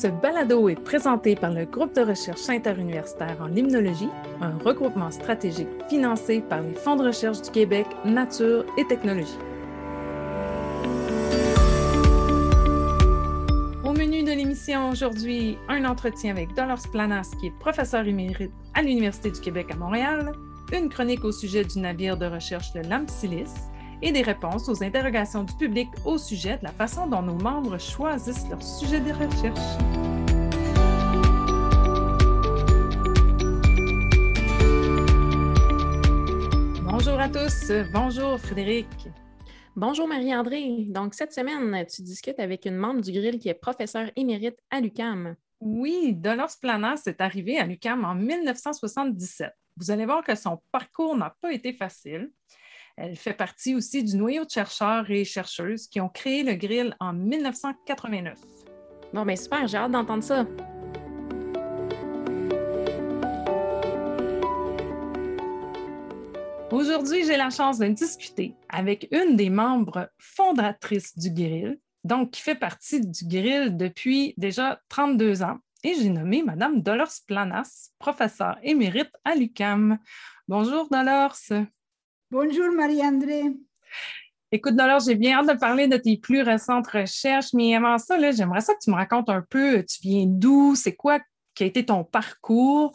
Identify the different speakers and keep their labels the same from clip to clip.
Speaker 1: Ce balado est présenté par le groupe de recherche interuniversitaire en limnologie, un regroupement stratégique financé par les fonds de recherche du Québec, Nature et Technologie. Au menu de l'émission aujourd'hui, un entretien avec Dolores Planas, qui est professeur émérite à l'Université du Québec à Montréal, une chronique au sujet du navire de recherche le Lampsilis et des réponses aux interrogations du public au sujet de la façon dont nos membres choisissent leur sujet de recherche. Bonjour à tous. Bonjour Frédéric.
Speaker 2: Bonjour Marie-André. Donc, cette semaine, tu discutes avec une membre du Grill qui est professeure émérite à l'UCAM.
Speaker 1: Oui, Dolores Planas est arrivée à l'UCAM en 1977. Vous allez voir que son parcours n'a pas été facile. Elle fait partie aussi du noyau de chercheurs et chercheuses qui ont créé le grill en 1989.
Speaker 2: Bon, bien super, j'ai hâte d'entendre ça.
Speaker 1: Aujourd'hui, j'ai la chance de discuter avec une des membres fondatrices du grill, donc qui fait partie du grill depuis déjà 32 ans. Et j'ai nommé Madame Dolores Planas, professeure émérite à l'UCAM. Bonjour Dolores.
Speaker 3: Bonjour Marie-André.
Speaker 1: Écoute, Dolores, j'ai bien hâte de parler de tes plus récentes recherches, mais avant ça, j'aimerais ça que tu me racontes un peu, tu viens d'où, c'est quoi qui a été ton parcours,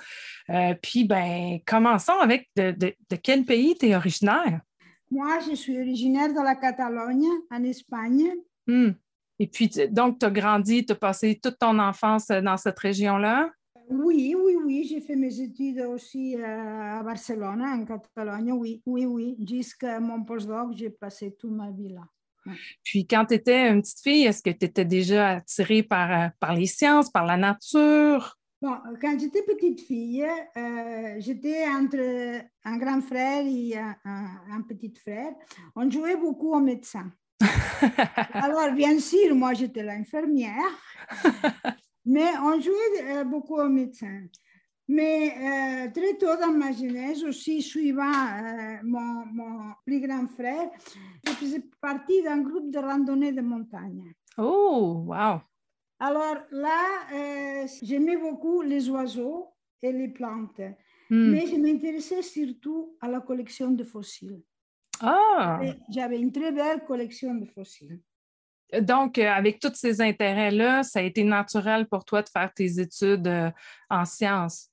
Speaker 1: euh, puis ben, commençons avec de, quel pays tu es originaire?
Speaker 3: Moi, je suis originaire de la Catalogne, en Espagne.
Speaker 1: Hmm. Et puis, donc, tu as grandi, tu as passé toute ton enfance dans cette région-là?
Speaker 3: Oui, oui, oui, j'ai fait mes études aussi à Barcelone, en Catalogne, oui, oui, oui. Jusqu'à mon postdoc, j'ai passé toute ma vie là.
Speaker 1: Puis quand tu étais une petite fille, est-ce que tu étais déjà attirée par, euh, par les sciences, par la nature?
Speaker 3: Bon, quand j'étais petite fille, euh, j'étais entre un grand frère et un, un, petit frère. On jouait beaucoup au médecin. Alors, bien sûr, moi, j'étais l'infirmière. Mais on jouait euh, beaucoup au médecin. Mais euh, très tôt dans ma jeunesse, aussi suivant euh, mon, mon, plus grand frère, je faisais partie d'un groupe de randonnée de montagne.
Speaker 1: Oh, wow!
Speaker 3: Alors là, j'aimais beaucoup les oiseaux et les plantes, hmm. mais je m'intéressais surtout à la collection de fossiles.
Speaker 1: Ah!
Speaker 3: J'avais une très belle collection de fossiles.
Speaker 1: Donc, euh, avec tous ces intérêts-là, ça a été naturel pour toi de faire tes études euh, en sciences?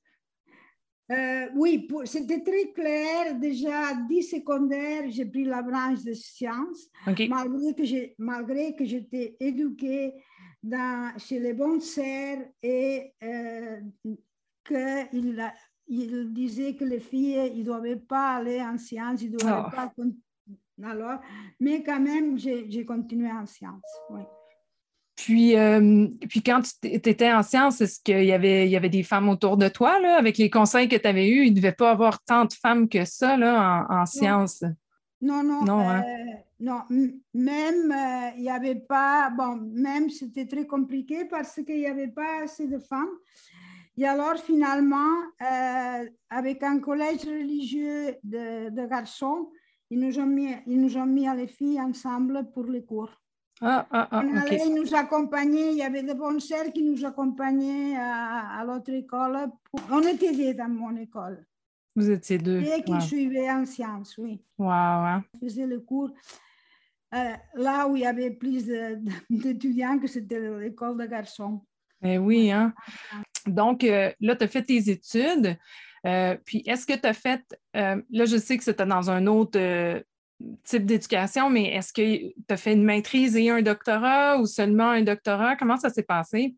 Speaker 3: Euh, oui, c'était très clair. Déjà, dix secondaire, j'ai pris la branche de sciences, malgré que j'étais éduquée dans, chez les bons serres et qu'il il disait que les filles ne doivent pas aller en sciences, ils ne doivent oh. pas alors, mais quand même, j'ai continué en sciences. Oui.
Speaker 1: Puis, euh, puis quand tu étais en sciences, est-ce qu'il y avait, il y avait des femmes autour de toi, là, avec les conseils que tu avais eus? Il ne devait pas avoir tant de femmes que ça là, en, sciences.
Speaker 3: Non, non. Non, hein? euh, non. même, euh, il n'y avait pas, bon, même c'était très compliqué parce qu'il n'y avait pas assez de femmes. Et alors, finalement, avec un collège religieux de, de garçons, ils nous ont mis, ils nous ont mis les filles ensemble pour les cours.
Speaker 1: Ah, ah, ah,
Speaker 3: on allait nous accompagner, il y avait des bonnes sœurs qui nous accompagnaient à, à l'autre école. On était deux dans mon école.
Speaker 1: Vous étiez deux.
Speaker 3: Et qui suivaient en sciences, oui.
Speaker 1: Wow, hein?
Speaker 3: On faisait le cours euh, là où il y avait plus d'étudiants que c'était l'école de garçons.
Speaker 1: Eh oui, hein? Donc, euh, là, tu as fait tes études. Euh, puis, est-ce que tu as fait, euh, là, je sais que c'était dans un autre euh, type d'éducation, mais est-ce que tu as fait une maîtrise et un doctorat ou seulement un doctorat? Comment ça s'est passé?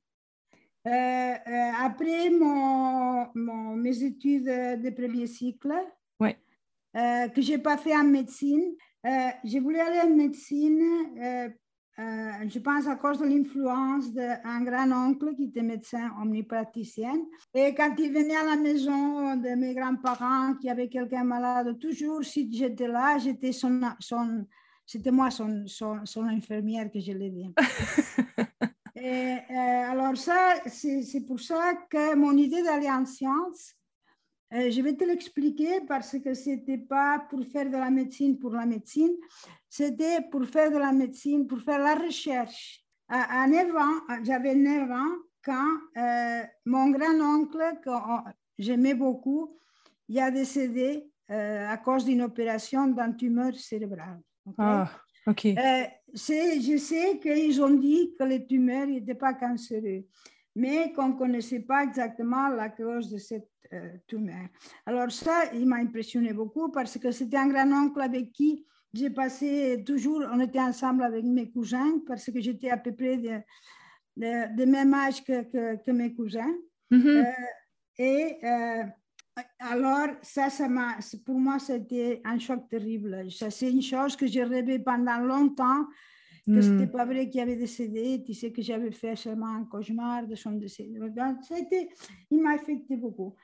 Speaker 3: après mon, mes études de premier cycle,
Speaker 1: oui.
Speaker 3: que je n'ai pas fait en médecine, j'ai voulu aller en médecine euh, je pense à cause de l'influence d'un grand-oncle qui était médecin omnipraticien. Et quand il venait à la maison de mes grands-parents qui avaient quelqu'un malade, toujours si j'étais là, j'étais son, son c'était moi son, son, son, infirmière que je l'aidais. Et euh, alors ça, c'est pour ça que mon idée d'aller en sciences, euh, je vais te l'expliquer parce que ce n'était pas pour faire de la médecine pour la médecine, c'était pour faire de la médecine, pour faire la recherche. À, 9 ans, j'avais 9 ans, quand mon grand-oncle, que j'aimais beaucoup, il a décédé à cause d'une opération d'un tumeur cérébrale.
Speaker 1: Ah, ok.
Speaker 3: je sais qu'ils ont dit que les tumeurs n'étaient pas cancéreux mais qu'on ne connaissait pas exactement la cause de cette euh, tumeur. Alors ça, il m'a impressionné beaucoup parce que c'était un grand-oncle avec qui j'ai passé toujours, on était ensemble avec mes cousins parce que j'étais à peu près de, de, même âge que, que, mes cousins. Mm-hmm. Euh, et euh, alors, ça, ça pour moi, c'était un choc terrible. Ça, c'est une chose que j'ai rêvé pendant longtemps que ce n'était hmm. pas vrai qu'il avait décédé, tu sais que j'avais fait seulement un cauchemar de son décès. Ça il m'a affecté beaucoup.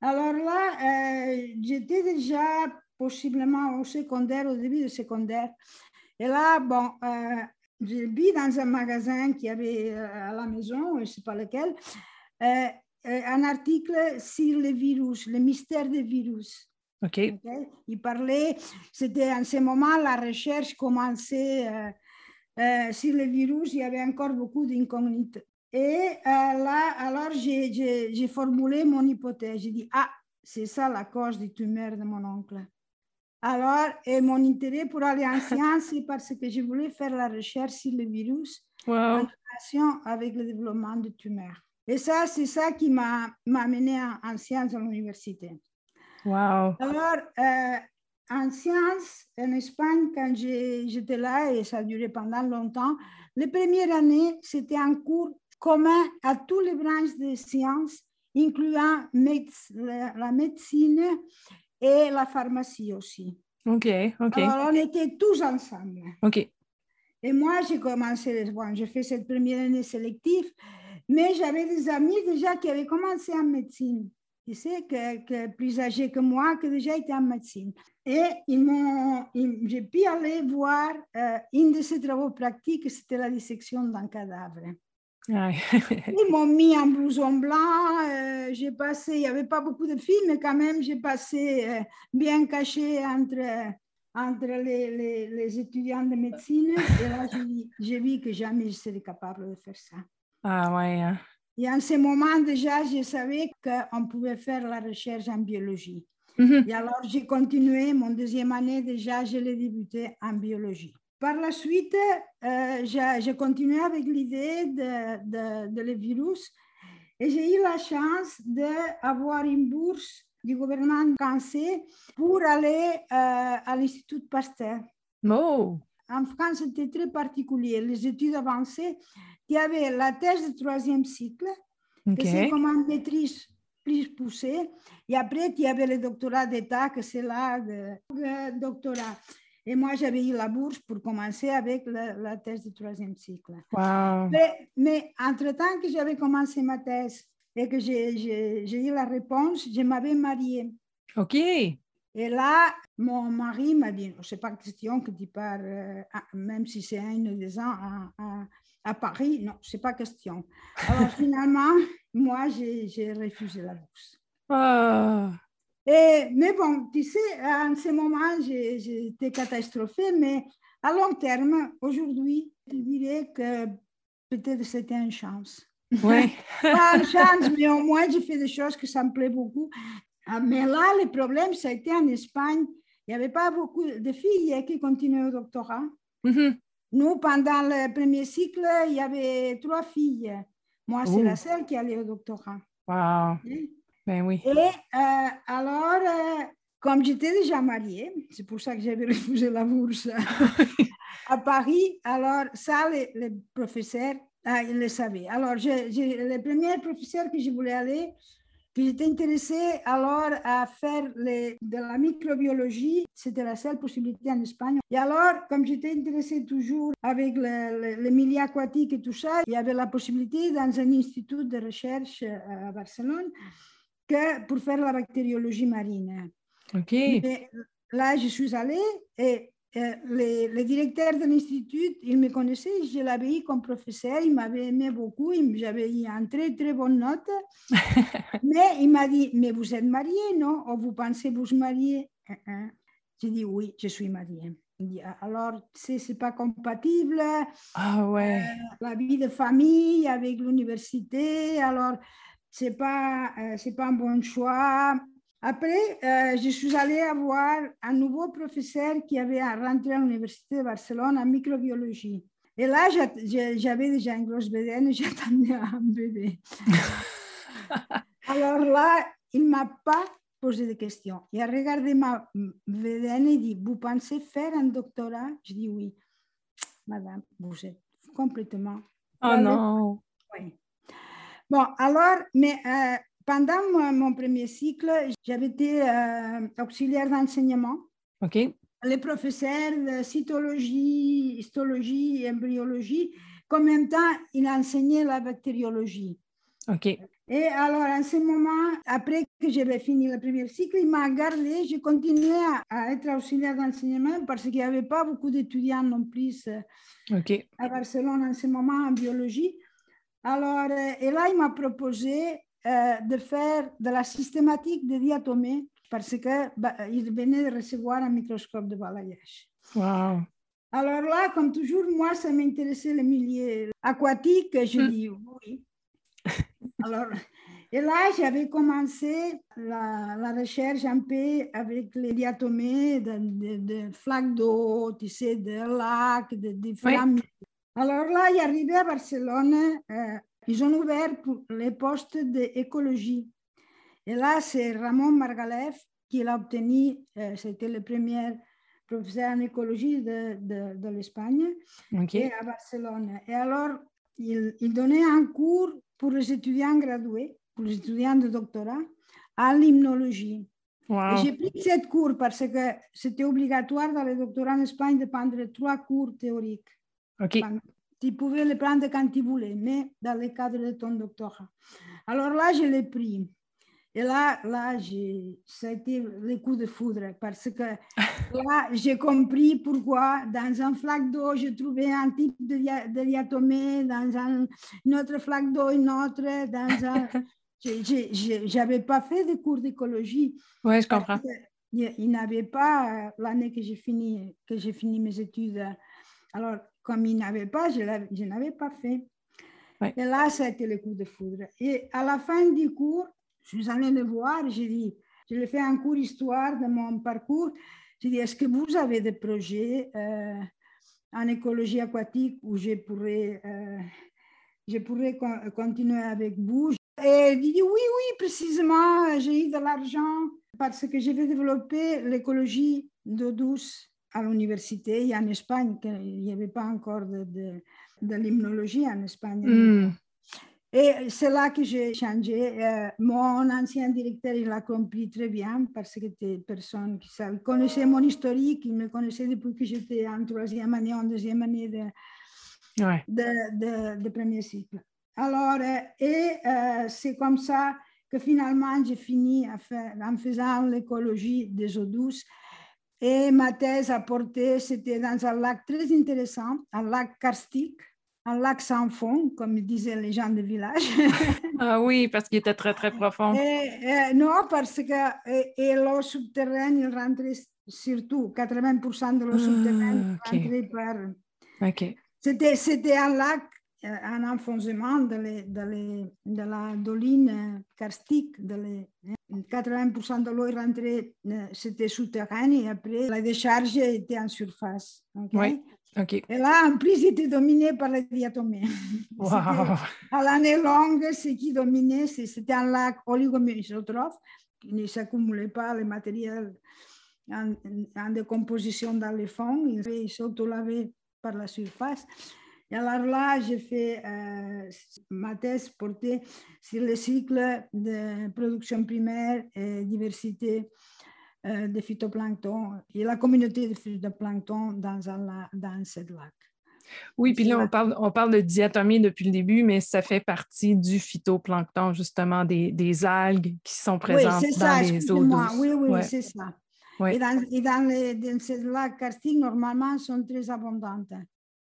Speaker 3: Alors là, euh, j'étais déjà possiblement au secondaire, au début du secondaire. Et là, bon, euh, j'ai vu dans un magasin qui avait euh, à la maison, je ne sais pas lequel, un article sur les virus, le mystère des virus.
Speaker 1: OK.
Speaker 3: Il parlait, c'était en ce moment, la recherche commençait euh, sur le virus, il y avait encore beaucoup d'incognites. Et euh, là, alors j'ai formulé mon hypothèse. J'ai dit, ah, c'est ça la cause du tumeur de mon oncle. Alors, et mon intérêt pour aller en sciences, c'est parce que je voulais faire la recherche sur le virus en relation avec le développement du tumeur. Et ça, c'est ça qui m'a amené en, en, sciences à l'université.
Speaker 1: Wow.
Speaker 3: Alors, euh, en sciences, en Espagne, quand j'étais là, et ça a duré pendant longtemps, les premières années, c'était un cours commun à toutes les branches des sciences, incluant la médecine et la pharmacie aussi.
Speaker 1: OK, OK.
Speaker 3: Alors, on était tous ensemble.
Speaker 1: OK.
Speaker 3: Et moi, j'ai commencé, bon, j'ai fait cette première année sélective, mais j'avais des amis déjà qui avaient commencé en médecine tu sais, que, plus âgé que moi, qui déjà était en médecine. Et j'ai pu aller voir euh, une de ces travaux pratiques, c'était la dissection d'un cadavre. ils m'ont mis un blouson blanc, euh, j'ai passé, il n'y avait pas beaucoup de filles, mais quand même, j'ai passé euh, bien caché entre, entre les, les, les, étudiants de médecine. Et là, j'ai vu que jamais je serais capable de faire ça.
Speaker 1: Ah ouais.
Speaker 3: Et en ce moment déjà, je savais qu'on pouvait faire la recherche en biologie. Mhm. Et alors, j'ai continué, mon deuxième année déjà, je l'ai débuté en biologie. Par la suite, euh, j'ai continué avec l'idée de, de, de, le virus et j'ai eu la chance d'avoir une bourse du gouvernement français pour aller euh, à l'Institut Pasteur.
Speaker 1: Oh.
Speaker 3: En France, c'était très particulier. Les études avancées, il y avait la thèse de troisième cycle, que c'est comme une maîtrise plus poussée. Et après, il y avait le doctorat d'État, que c'est là le, doctorat. Et moi, j'avais eu la bourse pour commencer avec la, thèse de troisième cycle. Mais, mais entre-temps que j'avais commencé ma thèse et que j'ai eu la réponse, je m'avais mariée.
Speaker 1: OK.
Speaker 3: Et là, mon mari m'a dit, c'est pas question que tu pars, euh, même si c'est un ou deux ans, à, à Paris, non, c'est pas question. Alors finalement, moi, j'ai refusé la bourse.
Speaker 1: Ah.
Speaker 3: Et, mais bon, tu sais, en ce moment, j'étais catastrophée, mais à long terme, aujourd'hui, je dirais que peut-être c'était une chance.
Speaker 1: Oui.
Speaker 3: pas une chance, mais au moins, j'ai fait des choses que ça me plaît beaucoup. Ah, mais là, le problème, ça a été en Espagne. Il n'y avait pas beaucoup de filles qui continuaient au doctorat.
Speaker 1: Mm-hmm.
Speaker 3: Nous, pendant le premier cycle, il y avait trois filles. Moi, c'est la seule qui allait au doctorat.
Speaker 1: Wow. Ben oui.
Speaker 3: Et euh, alors, euh, comme j'étais déjà mariée, c'est pour ça que j'avais refusé la bourse à Paris, alors ça, les, professeurs, ah, ils le savaient. Alors, le premier professeur que je voulais aller, j'étais intéressée alors à faire de la microbiologie. C'était la seule possibilité en Espagne. Et alors, comme j'étais intéressée toujours avec le, milieu aquatique et tout ça, il y avait la possibilité dans un institut de recherche euh, à Barcelone que pour faire la bactériologie marine.
Speaker 1: OK.
Speaker 3: là, je suis allée et euh, le, directeur de l'institut, il me connaissait, je l'avais eu comme professeur, il m'avait aimé beaucoup, j'avais eu une très très bonne note. mais il m'a dit, mais vous êtes marié, non? Ou vous pensez vous marier? Uh-uh. J'ai dit, oui, je suis mariée. alors, c'est n'est pas compatible.
Speaker 1: Ah ouais.
Speaker 3: la vie de famille avec l'université, alors c'est pas, c'est pas un bon choix. Après, je suis allée avoir un nouveau professeur qui avait rentré à l'Université de Barcelone en microbiologie. Et là, j'avais déjà une grosse bédaine et j'attendais un bébé. Alors là, il ne m'a pas posé de questions. Il a regardé ma bédaine et dit, vous pensez faire un doctorat? Je dis oui. Madame, vous êtes complètement...
Speaker 1: Oh non
Speaker 3: Oui. Bon, alors, mais euh, pendant mon, premier cycle, j'avais été euh, auxiliaire d'enseignement.
Speaker 1: OK
Speaker 3: les professeurs de cytologie, histologie et embryologie, qu'en même temps, il enseignait la bactériologie.
Speaker 1: OK.
Speaker 3: Et alors, en ce moment, après que j'avais fini le premier cycle, il m'a gardé. J'ai continué à, être auxiliaire d'enseignement parce qu'il n'y avait pas beaucoup d'étudiants non plus
Speaker 1: euh,
Speaker 3: à Barcelone en ce moment en biologie. Alors, euh, et là, il m'a proposé euh, de faire de la systématique des diatomées parce qu'il bah, venait de recevoir un microscope de balayage.
Speaker 1: Wow.
Speaker 3: Alors là, comme toujours, moi, ça m'intéressait le milieu aquatique. Je mm. dis oui. Alors, et là, j'avais commencé la, la, recherche un peu avec les diatomées de, de, flaques d'eau, tu sais, de lacs, de différents. Alors là, arrivé à Barcelone, euh, ils ont ouvert pour les postes d'écologie. Et là, c'est Ramon Margalef qui l'a obtenu, euh, c'était le premier professeur en écologie de, de, de l'Espagne à Barcelone. Et alors, il, il, donnait un cours pour les étudiants gradués, pour les étudiants de doctorat, à l'hymnologie. J'ai pris cette cours parce que c'était obligatoire dans le doctorat en Espagne de prendre trois cours théoriques. Tu pouvais les prendre quand tu voulais, mais dans le cadre de ton doctorat. Alors là, je l'ai pris. Et là, là ça a été le coup de foudre parce que là, j'ai compris pourquoi dans un flaque d'eau, je trouvais un type de, de diatomée, dans un, une autre flaque d'eau, une autre, dans un... je n'avais pas fait de cours d'écologie.
Speaker 1: Oui, je comprends.
Speaker 3: Il, n'avait pas, l'année que j'ai fini, que j'ai fini mes études, alors comme il n'avait pas, je, je n'avais pas fait. Et là, ça a été le coup de foudre. Et à la fin du cours, je suis allée le voir, j'ai dit, je lui ai fait un cours histoire de mon parcours. J'ai dit, est-ce que vous avez des projets euh, en écologie aquatique où je pourrais, euh, je pourrais continuer avec vous? Et il dit, oui, oui, précisément, j'ai eu de l'argent parce que je vais développer l'écologie d'eau douce à l'université et en Espagne, il n'y avait pas encore de, de, de l'hymnologie en Espagne.
Speaker 1: Hmm.
Speaker 3: Et c'est là que j'ai changé. Euh, mon ancien directeur, il l'a compris très bien parce que c'était personne qui savait, connaissait mon historique, il me connaissait depuis que j'étais en troisième année, en deuxième année de, de, de, premier cycle. Alors, euh, et euh, c'est comme ça que finalement j'ai fini à faire, en faisant l'écologie des eaux douces. Et ma thèse à porter, c'était dans un lac très intéressant, un lac karstique, un lac sans fond, comme disaient les gens du village.
Speaker 1: ah oui, parce qu'il était très, très profond.
Speaker 3: non, parce que l'eau souterraine, il rentrait surtout, 80% de l'eau souterraine ah, rentrait par... C'était un lac, euh, un enfoncement de, de, de, la doline karstique. De 80% de l'eau rentrait, euh, c'était souterrain et après la décharge était en surface.
Speaker 1: Oui.
Speaker 3: Et là, en plus, était dominé par les diatomées. À l'année longue, ce qui dominait, c'était un lac oligomésotrophe qui ne s'accumulait pas les matériels en, décomposition dans les fonds, il s'auto-lavait par la surface. Et alors là, j'ai fait euh, ma thèse portée sur le cycle de production primaire et diversité euh, de phytoplancton et la communauté de phytoplancton dans, un, dans ce lac.
Speaker 1: Oui, puis là, on parle, on parle de diatomée depuis le début, mais ça fait partie du phytoplancton, justement, des, des algues qui sont présentes dans les eaux douces.
Speaker 3: Oui, oui, c'est ça. Et dans, et dans, les, dans ces lacs karstiques, normalement, sont très abondantes.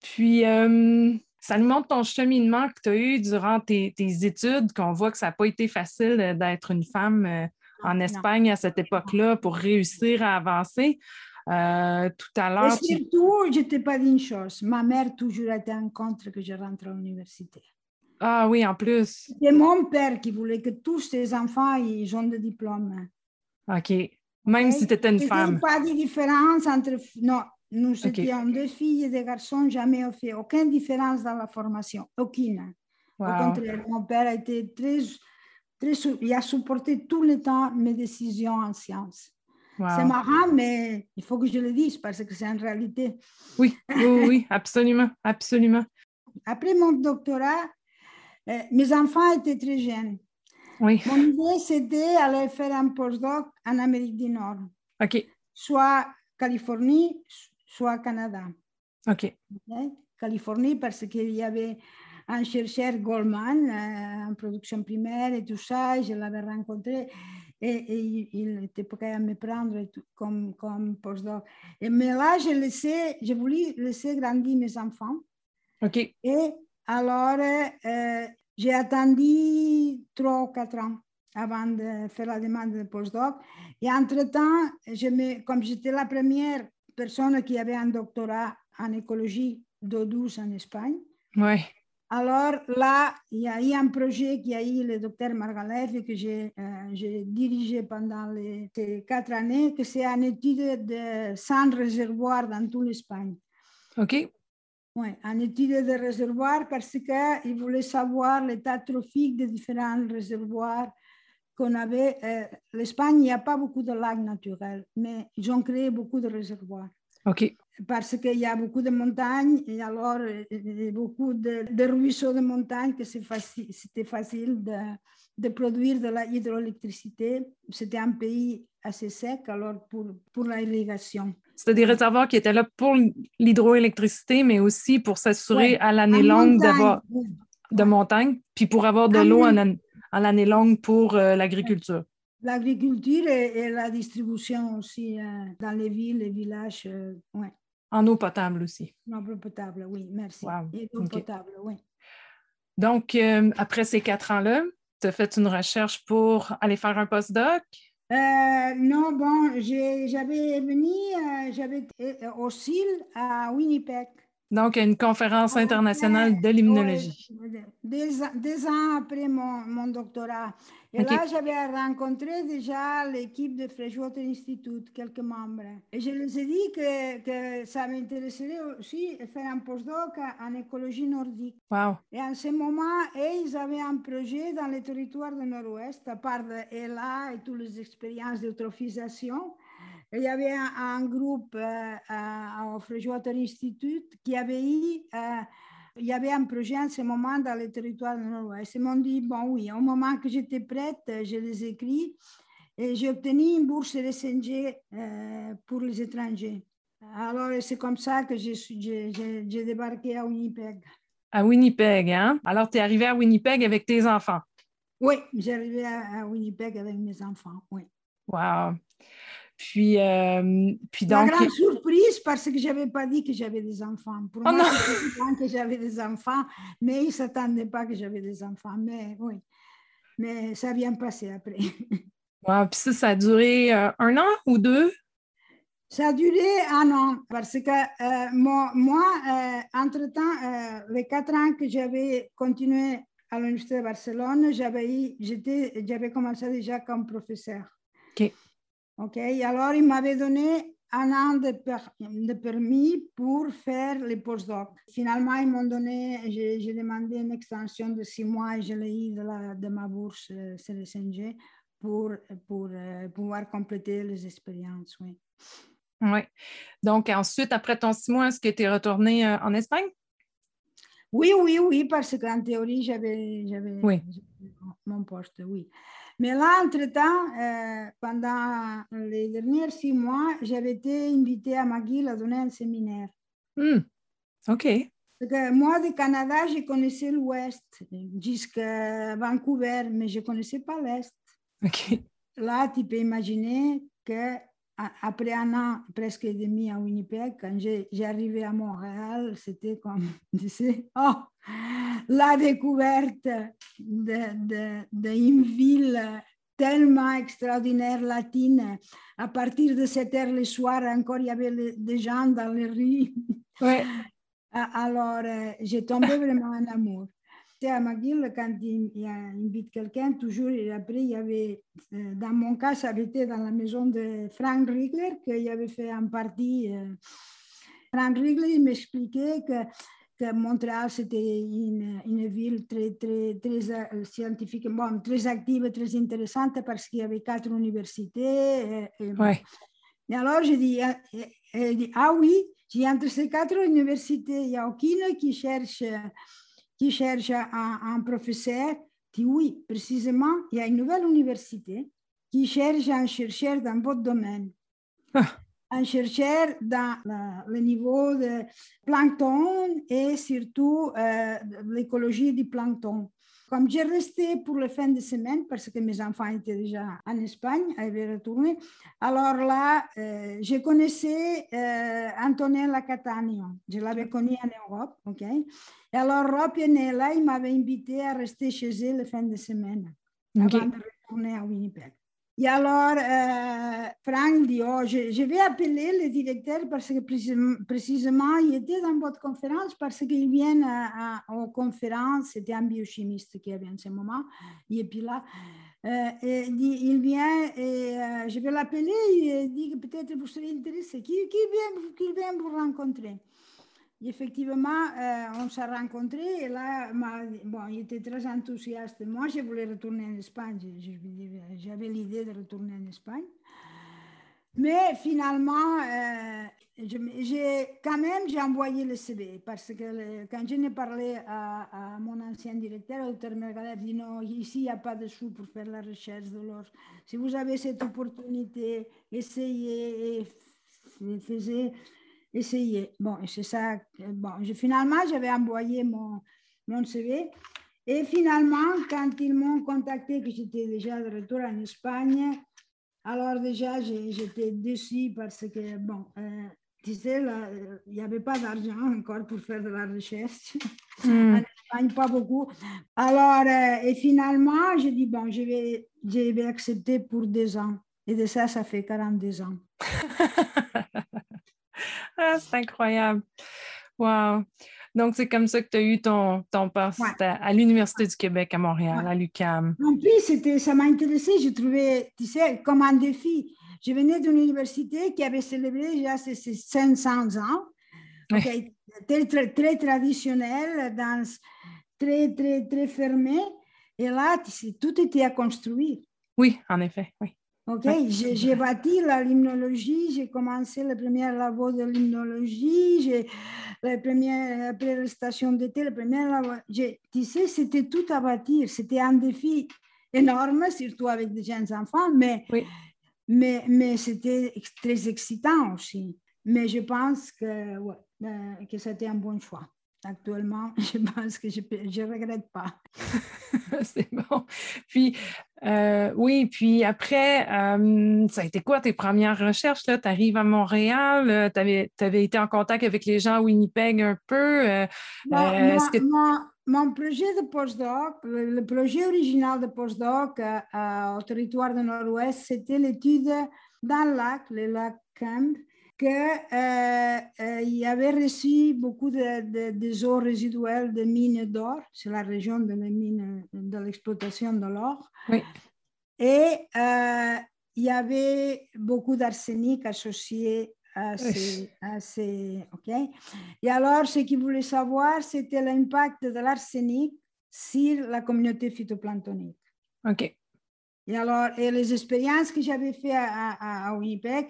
Speaker 1: Puis, euh, ça nous montre ton cheminement que tu as eu durant tes, tes études, qu'on voit que ça n'a pas été facile d'être une femme euh, en Espagne à cette époque-là pour réussir à avancer. Euh, tout à l'heure.
Speaker 3: Et surtout, je t'ai pas dit une chose. Ma mère toujours été en contre que je rentre à l'université.
Speaker 1: Ah oui, en plus.
Speaker 3: C'est mon père qui voulait que tous ses enfants ils ont des diplômes.
Speaker 1: OK. Même si tu étais une femme.
Speaker 3: Il n'y a pas de différence entre. Non, nous étions deux filles et des garçons, jamais fait aucune différence dans la formation. Aucune. Au contraire, mon père a été très, très. Il a supporté tout le temps mes décisions en sciences. C'est marrant, mais il faut que je le dise parce que c'est en réalité.
Speaker 1: Oui, oui, oui, absolument, absolument.
Speaker 3: Après mon doctorat, euh, mes enfants étaient très jeunes.
Speaker 1: Oui.
Speaker 3: Mon idée, c'était aller faire un postdoc en Amérique du Nord.
Speaker 1: OK.
Speaker 3: Soit Californie, soit Canada.
Speaker 1: OK.
Speaker 3: Californie, parce qu'il y avait un chercheur Goldman euh, en production primaire et tout ça, et je l'avais rencontré et, il était prêt à me prendre comme, comme postdoc. Et, mais là, je, laissé, je voulais laisser grandir mes enfants.
Speaker 1: OK.
Speaker 3: Et alors, euh, j'ai attendu trois ou quatre ans avant de faire la demande de postdoc. Et entre-temps, je comme j'étais la première personne qui avait un doctorat en écologie d'eau douce en Espagne,
Speaker 1: ouais.
Speaker 3: alors là, il y a eu un projet qui a eu le docteur Margalev et que j'ai euh, dirigé pendant les, ces quatre années, que c'est une étude de 100 réservoirs dans toute l'Espagne.
Speaker 1: OK.
Speaker 3: Oui, une étude de réservoirs parce qu'il voulait savoir l'état trophique des différents réservoirs qu'on avait. Euh, L'Espagne, il n'y a pas beaucoup de lacs naturels, mais ils ont créé beaucoup de réservoirs.
Speaker 1: OK.
Speaker 3: Parce qu'il y a beaucoup de montagnes et alors et beaucoup de, de, ruisseaux de montagne que c'était facile, facile de, de, produire de l'hydroélectricité. C'était un pays assez sec alors pour, pour l'irrigation.
Speaker 1: C'était des réservoirs qui étaient là pour l'hydroélectricité, mais aussi pour s'assurer à l'année longue d'avoir de montagne, puis pour avoir de l'eau à l'année longue pour euh, l'agriculture.
Speaker 3: L'agriculture et, la distribution aussi euh, dans les villes, les villages. Euh, ouais.
Speaker 1: En eau potable aussi.
Speaker 3: En eau potable, oui, merci. Et eau potable, oui.
Speaker 1: Donc, après ces quatre ans-là, tu as fait une recherche pour aller faire un postdoc?
Speaker 3: Euh, non, bon, j'avais venu, j'avais au CIL à Winnipeg.
Speaker 1: Donc, une conférence internationale de l'immunologie.
Speaker 3: Des, ans après mon, mon doctorat. Et là, j'avais rencontré déjà l'équipe de Freshwater Institute, quelques membres. Et je les ai dit que, que ça m'intéresserait aussi de faire un postdoc en écologie nordique.
Speaker 1: Wow.
Speaker 3: Et en ce moment, ils avaient un projet dans les territoires du Nord-Ouest, à part de ELA et toutes les expériences d'autrophisation. Il y avait un, groupe euh, au Freshwater Institute qui avait eu, euh, il y avait un projet en ce moment dans le territoire du Nord-Ouest. Ils m'ont dit, bon oui, au moment que j'étais prête, je les écris et j'ai obtenu une bourse SNG euh, pour les étrangers. Alors, c'est comme ça que j'ai débarqué à Winnipeg.
Speaker 1: À Winnipeg, hein? Alors, tu es arrivé à Winnipeg avec tes enfants?
Speaker 3: Oui, j'ai arrivé à Winnipeg avec mes enfants, oui.
Speaker 1: Wow! Puis, euh, puis donc...
Speaker 3: La grande surprise parce que je n'avais pas dit que j'avais des enfants. Pour oh moi, non. que j'avais des enfants, mais ils ne s'attendaient pas que j'avais des enfants. Mais oui, mais ça vient passer après.
Speaker 1: Wow, puis ça, ça a duré euh, un an ou deux?
Speaker 3: Ça a duré un an parce que euh, moi, moi euh, entre-temps, les quatre ans que j'avais continué à l'Université de Barcelone, j'avais commencé déjà comme professeur.
Speaker 1: OK.
Speaker 3: OK, alors il m'avait donné un an de, de, permis pour faire les postdocs. Finalement, ils m'ont donné, j'ai demandé une extension de six mois et je l'ai eu de, la, de ma bourse euh, CLSNG pour, pour euh, pouvoir compléter les expériences. Oui.
Speaker 1: Oui. Donc, ensuite, après ton six mois, est-ce que tu es retourné euh, en Espagne?
Speaker 3: Oui, oui, oui, parce qu'en théorie, j'avais
Speaker 1: oui.
Speaker 3: mon poste, oui. Mais là, entre-temps, euh, pendant les derniers six mois, j'avais été invitée à McGill à donner un séminaire.
Speaker 1: Hmm. OK.
Speaker 3: Parce que moi, du Canada, je connaissais l'Ouest jusqu'à Vancouver, mais je ne connaissais pas l'Est.
Speaker 1: OK.
Speaker 3: Là, tu peux imaginer que après un an presque et demi à Winnipeg, quand j'arrivais à Montréal, c'était comme, tu sais, oh, la découverte d'une de, de, ville tellement extraordinaire latine. À partir de 7 heures le soir, encore, il y avait des gens dans les rues.
Speaker 1: Ouais.
Speaker 3: Alors, euh, j'ai tombé vraiment en amour. À McGill, quand il, il invite quelqu'un, toujours, et après, il y avait, euh, dans mon cas, ça avait été dans la maison de Frank Riegler, qu'il avait fait en partie. Euh, Frank Riegler m'expliquait que que Montréal, c'était une, une, ville très, très, très euh, scientifique, bon, très active, très intéressante parce qu'il y avait quatre universités. Et,
Speaker 1: ouais.
Speaker 3: et alors, j'ai dit, dit, ah oui, entre ces quatre universités, il n'y a aucune qui cherche, qui cherche un, un professeur. Dis oui, précisément, il y a une nouvelle université qui cherche un chercheur dans votre domaine. Ah un chercheur dans le niveau de plancton et surtout euh, l'écologie du plancton. Comme j'ai resté pour la fin de semaine, parce que mes enfants étaient déjà en Espagne, avaient retourné, alors là, euh, je connaissais euh, Antonella Catania. Je l'avais connu en Europe, OK? Et alors, Rob et Nella, ils m'avaient invité à rester chez eux la fin de semaine, avant de retourner à Winnipeg. Et alors, euh, Franck dit, oh, je, vais appeler le directeur parce que précisément, il était dans votre conférence parce qu'il vient à, à, aux conférences, c'était un biochimiste qui avait en ce moment, et puis là, euh, il vient et euh, je vais l'appeler. Et dit que peut-être vous serez intéressé, qui vient, qui vient vous rencontrer? Effectivement, euh, on s'est rencontrés et là, bon, il était très enthousiaste. Moi, je voulais retourner en Espagne. J'avais l'idée de retourner en Espagne. Mais finalement, j'ai quand même j'ai envoyé le CV parce que quand je n'ai parlé à, mon ancien directeur, le docteur Mergadev, dit non, ici il n'y a pas de sous pour faire la recherche de l'or. Si vous avez cette opportunité, essayez et faisez essayer. Bon, c'est ça. Bon, je, finalement, j'avais envoyé mon, mon CV. Et finalement, quand ils m'ont contacté, que j'étais déjà de retour en Espagne, alors déjà, j'étais déçue parce que, bon, euh, tu sais, il n'y avait pas d'argent encore pour faire de la recherche. Mm. en Espagne, pas beaucoup. Alors, euh, et finalement, j'ai dit, bon, je vais, je vais accepter pour deux ans. Et de ça, ça fait 42 ans.
Speaker 1: Ah, c'est incroyable. Wow. Donc, c'est comme ça que tu as eu ton, ton poste à, l'Université du Québec à Montréal, à l'UQAM.
Speaker 3: En plus, ça m'a intéressé. Je trouvais, tu sais, comme un défi. Je venais d'une université qui avait célébré déjà ses, 500 ans, très, très, très traditionnelle, dans, très, très, très fermée. Et là, tout était à construire.
Speaker 1: Oui, en effet, oui.
Speaker 3: Ok, j'ai bâti la limnologie, j'ai commencé les premières labos de limnologie, j'ai les premières, après la station d'été, les premières Tu sais, c'était tout à bâtir, c'était un défi énorme, surtout avec des jeunes enfants, mais, mais, mais c'était très excitant aussi. Mais je pense que, ouais, euh, que c'était un bon choix actuellement, je pense que je ne regrette pas.
Speaker 1: c'est bon. Puis, euh, oui, puis après, euh, ça a été quoi tes premières recherches? Tu arrives à Montréal, euh, tu avais, avais, été en contact avec les gens à Winnipeg un peu.
Speaker 3: mon, projet de postdoc, le, projet original de postdoc au territoire du Nord-Ouest, c'était l'étude dans le lac, le lac Camp, qu'il euh, euh, y avait reçu beaucoup de, de, eaux résiduelles de mines d'or, c'est la région de de l'exploitation de l'or. Et euh, il y avait beaucoup d'arsenic associé à ces, à ces, OK? Et alors, ce qu'ils voulaient savoir, c'était l'impact de l'arsenic sur la communauté phytoplanctonique.
Speaker 1: OK.
Speaker 3: Et alors, et les expériences que j'avais faites à, à, à Winnipeg,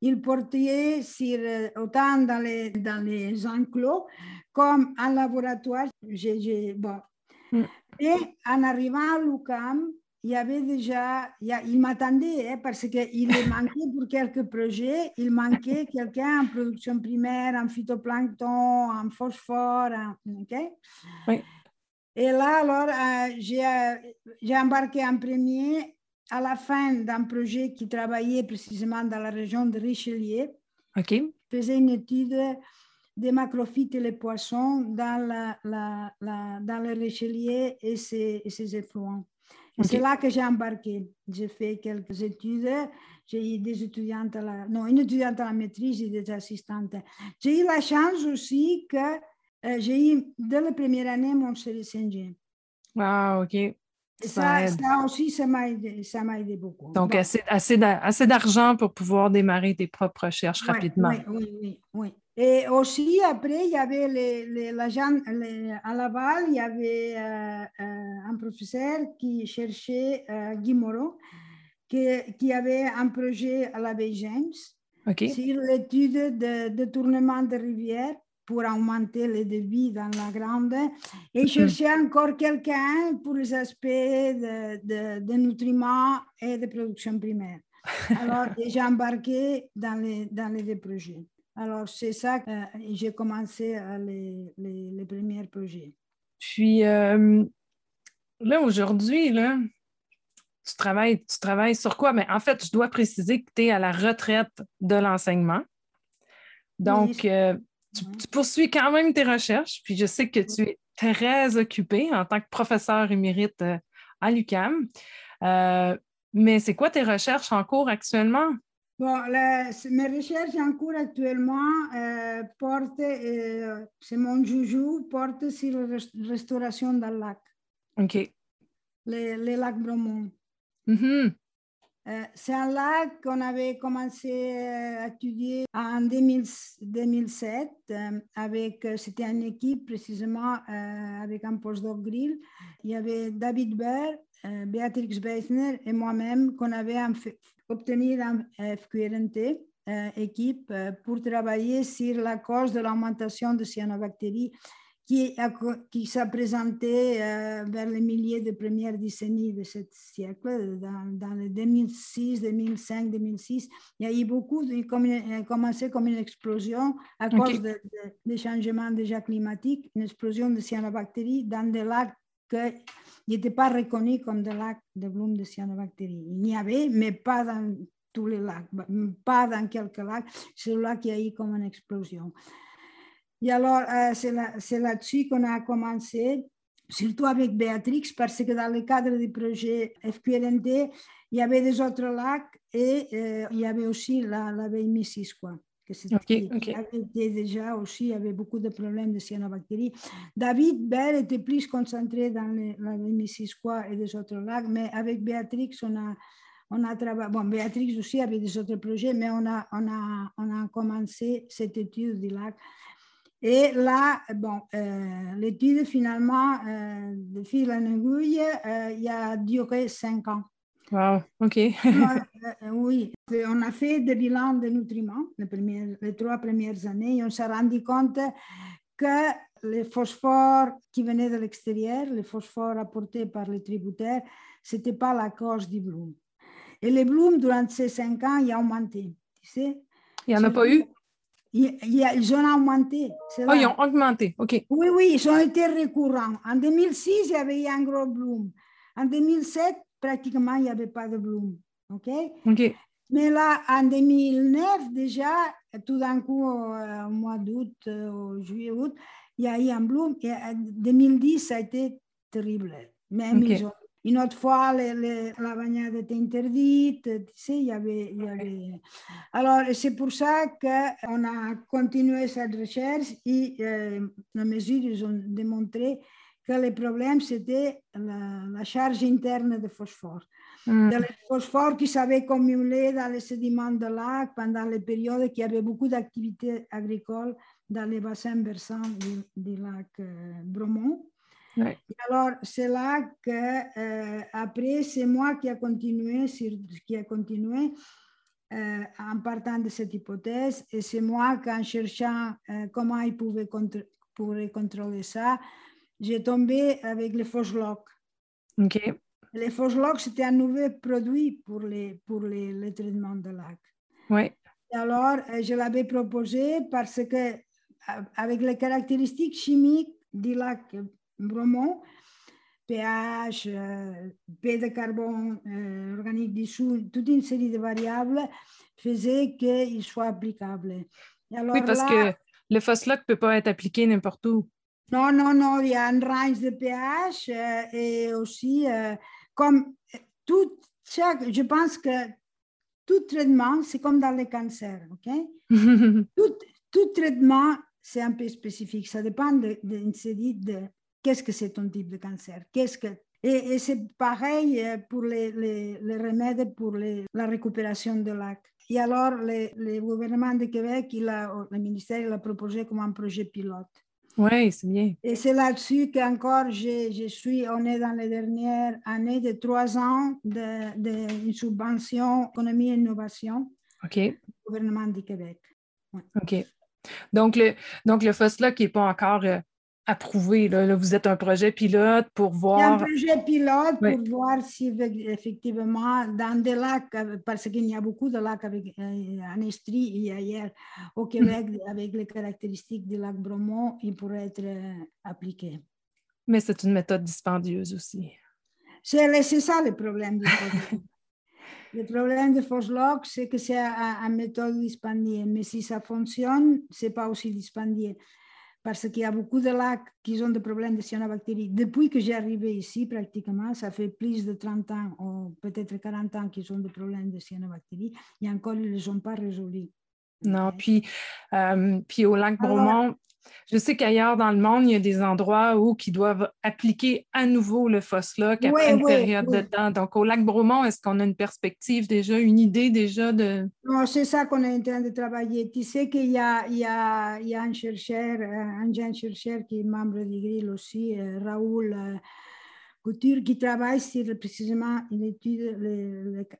Speaker 3: il portait sur, euh, autant dans les, dans les enclos comme en laboratoire. bon. Mm. Et en arrivant à l'UCAM, il y avait déjà, il, m'attendait hein, parce qu'il manquait pour quelques projets, il manquait quelqu'un en production primaire, en phytoplancton, en phosphore,
Speaker 1: oui.
Speaker 3: Et là, alors, euh, j'ai embarqué en premier à la fin d'un projet qui travaillait précisément dans la région de Richelieu.
Speaker 1: OK.
Speaker 3: faisait une étude des macrophytes et les poissons dans, la, la, dans le Richelieu et ses, et ses effluents. C'est là que j'ai embarqué. J'ai fait quelques études. J'ai eu des étudiantes, à la, non, une étudiante à la maîtrise et des assistantes. J'ai eu la chance aussi que euh, j'ai eu, dès la première année, mon service
Speaker 1: Ah, OK.
Speaker 3: Ça, ça, aussi, ça m'a aidé, aidé, beaucoup.
Speaker 1: Donc, assez, assez d'argent pour pouvoir démarrer tes propres recherches rapidement.
Speaker 3: Oui, oui, oui, oui. Et aussi, après, il y avait les, les, les, à Laval, il y avait euh, euh, un professeur qui cherchait, euh, Guy Moreau, qui, qui, avait un projet à la baie James sur l'étude de détournement de rivières pour augmenter les débits dans la grande et chercher encore quelqu'un pour les aspects de, de, de, nutriments et de production primaire. Alors, j'ai embarqué dans les, dans les deux projets. Alors, c'est ça que j'ai commencé les, les, les, premiers projets.
Speaker 1: Puis, euh, là, aujourd'hui, là, tu travailles, tu travailles sur quoi? Mais en fait, je dois préciser que tu es à la retraite de l'enseignement. Donc, euh, tu, poursuis quand même tes recherches. Puis, je sais que tu es très occupée en tant que professeur émérite euh, à l'UCAM. mais c'est quoi tes recherches en cours actuellement?
Speaker 3: Bon, mes recherches en cours actuellement euh, portent, euh, c'est mon joujou, porte sur la restauration d'un lac.
Speaker 1: OK.
Speaker 3: Le, lac Bromont.
Speaker 1: Mm-hmm.
Speaker 3: Euh, c'est un lac qu'on avait commencé à étudier en 2007 avec, c'était une équipe précisément avec un postdoc grill. Il y avait David Baer, Béatrix Beisner et moi-même qu'on avait obtenir un FQRNT euh, équipe euh, pour travailler sur la cause de l'augmentation de cyanobactéries qui, qui s'est présentée euh, vers les milliers de premières décennies de ce siècle, dans, dans les 2006, 2005, 2006. Il y a eu beaucoup, il a commencé comme une explosion à cause des changements déjà climatiques, une explosion de cyanobactéries dans des lacs qui n'étaient pas reconnus comme des lacs de bloom de cyanobactéries. Il y avait, mais pas dans tous les lacs, pas dans quelques lacs. C'est là qu'il y a eu comme une explosion. Et alors, euh, c'est là-dessus qu'on a commencé, surtout avec Béatrix, parce que dans le cadre du projet FQRND, il y avait des autres lacs et euh, il y avait aussi la, la Missis, quoi que c'était déjà aussi, il y avait beaucoup de problèmes de cyanobactéries. David Bell était plus concentré dans les, la Missisquoi et des autres lacs, mais avec Béatrix, on a, on a travaillé, bon, Béatrix aussi avait des autres projets, mais on a, on a, on a commencé cette étude du lac. Et là, bon, euh, l'étude finalement, euh, de fil en aiguille, euh, il a duré cinq ans.
Speaker 1: Wow, OK.
Speaker 3: Euh, oui, on a fait des bilans de nutriments les, premières, les trois premières années et on s'est rendu compte que les phosphores qui venaient de l'extérieur, les phosphores apportés par les tributaires, ce n'était pas la cause du bloom. Et les blooms, durant ces cinq ans, ils ont augmenté. Tu sais?
Speaker 1: Il n'y en a pas eu?
Speaker 3: Ils, ils ont augmenté.
Speaker 1: Oh, ils ont augmenté, OK.
Speaker 3: Oui, oui, ils ont été récurrents. En 2006, il y avait eu un gros bloom. En 2007, pratiquement, il n'y avait pas de bloom. OK?
Speaker 1: OK.
Speaker 3: Mais là, en 2009, déjà, tout d'un coup, au mois d'août, au juillet, août, il y a eu un bloom. Et en 2010, ça a été terrible. Même une autre fois, la bagnade était interdite. Tu sais, il y avait. Il y avait... Alors, c'est pour ça qu'on a continué cette recherche et euh, les mesures ont démontré que le problème, c'était la, charge interne de phosphore. De phosphore qui s'avait cumulé dans les sédiments de lac pendant les périodes qui avait beaucoup d'activités agricoles dans les bassins versants du, lac euh, Bromont. Alors, c'est là que, euh, après, c'est moi qui a continué, sur, qui a continué euh, en partant de cette hypothèse, et c'est moi qui, en cherchant comment ils pouvaient contrôler ça, j'ai tombé avec les Foslock.
Speaker 1: OK.
Speaker 3: Les Foslock, c'était un nouveau produit pour les, pour les, les traitements de lac.
Speaker 1: Oui.
Speaker 3: Alors, euh, je l'avais proposé parce que, euh, avec les caractéristiques chimiques du lac Bromont, pH, euh, P de carbone organique dissous, toute une série de variables faisaient qu'il soit applicable.
Speaker 1: oui, parce que le Foslock ne peut pas être appliqué n'importe où.
Speaker 3: Non, non, non, il y a un range de pH euh, et aussi euh, comme tout, chaque, je pense que tout traitement, c'est comme dans les cancers, OK? tout, tout, traitement, c'est un peu spécifique. Ça dépend de, de, de qu'est-ce que c'est ton type de cancer, qu'est-ce que et, c'est pareil euh, pour les, les, les remèdes pour les, la récupération de lac. Et alors, le, gouvernement de Québec, il a, le ministère l'a proposé comme un projet pilote.
Speaker 1: Oui, c'est bien.
Speaker 3: Et c'est là-dessus qu'encore, je, je, suis, on est dans les dernières années de trois ans d'une de, de subvention économie et innovation
Speaker 1: OK. du
Speaker 3: gouvernement du Québec.
Speaker 1: Ouais. OK. Donc, le, donc le FOSLA qui n'est pas encore euh, approuvé. Là. vous êtes un projet pilote pour voir.
Speaker 3: un projet pilote pour voir si effectivement dans des lacs, parce qu'il y a beaucoup de lacs avec, euh, en Estrie et ailleurs au Québec avec les caractéristiques du lac Bromont, il pourrait être euh, appliqué.
Speaker 1: Mais c'est une méthode dispendieuse aussi.
Speaker 3: C'est ça le problème du projet. Le problème de Foslock, c'est que c'est une méthode dispendieuse, mais si ça fonctionne, ce n'est pas aussi dispendieux parce qu'il y a beaucoup de lacs qui ont des problèmes de cyanobactéries. Depuis que j'ai arrivé ici, pratiquement, ça fait plus de 30 ans, ou peut-être 40 ans qu'ils ont des problèmes de cyanobactéries, et encore, ils ne les ont pas résolus.
Speaker 1: Non, puis, euh, puis au lac Bromont, je sais qu'ailleurs dans le monde, il y a des endroits où ils doivent appliquer à nouveau le FOSLOC après une période de temps. Donc, au lac Bromont, est-ce qu'on a une perspective déjà, une idée déjà de...
Speaker 3: Non, c'est ça qu'on est en train de travailler. Tu sais qu'il y a, il y, a, il y a un chercheur, un jeune chercheur qui est membre du GRIL aussi, euh, Raoul euh, Couture, qui travaille sur précisément une étude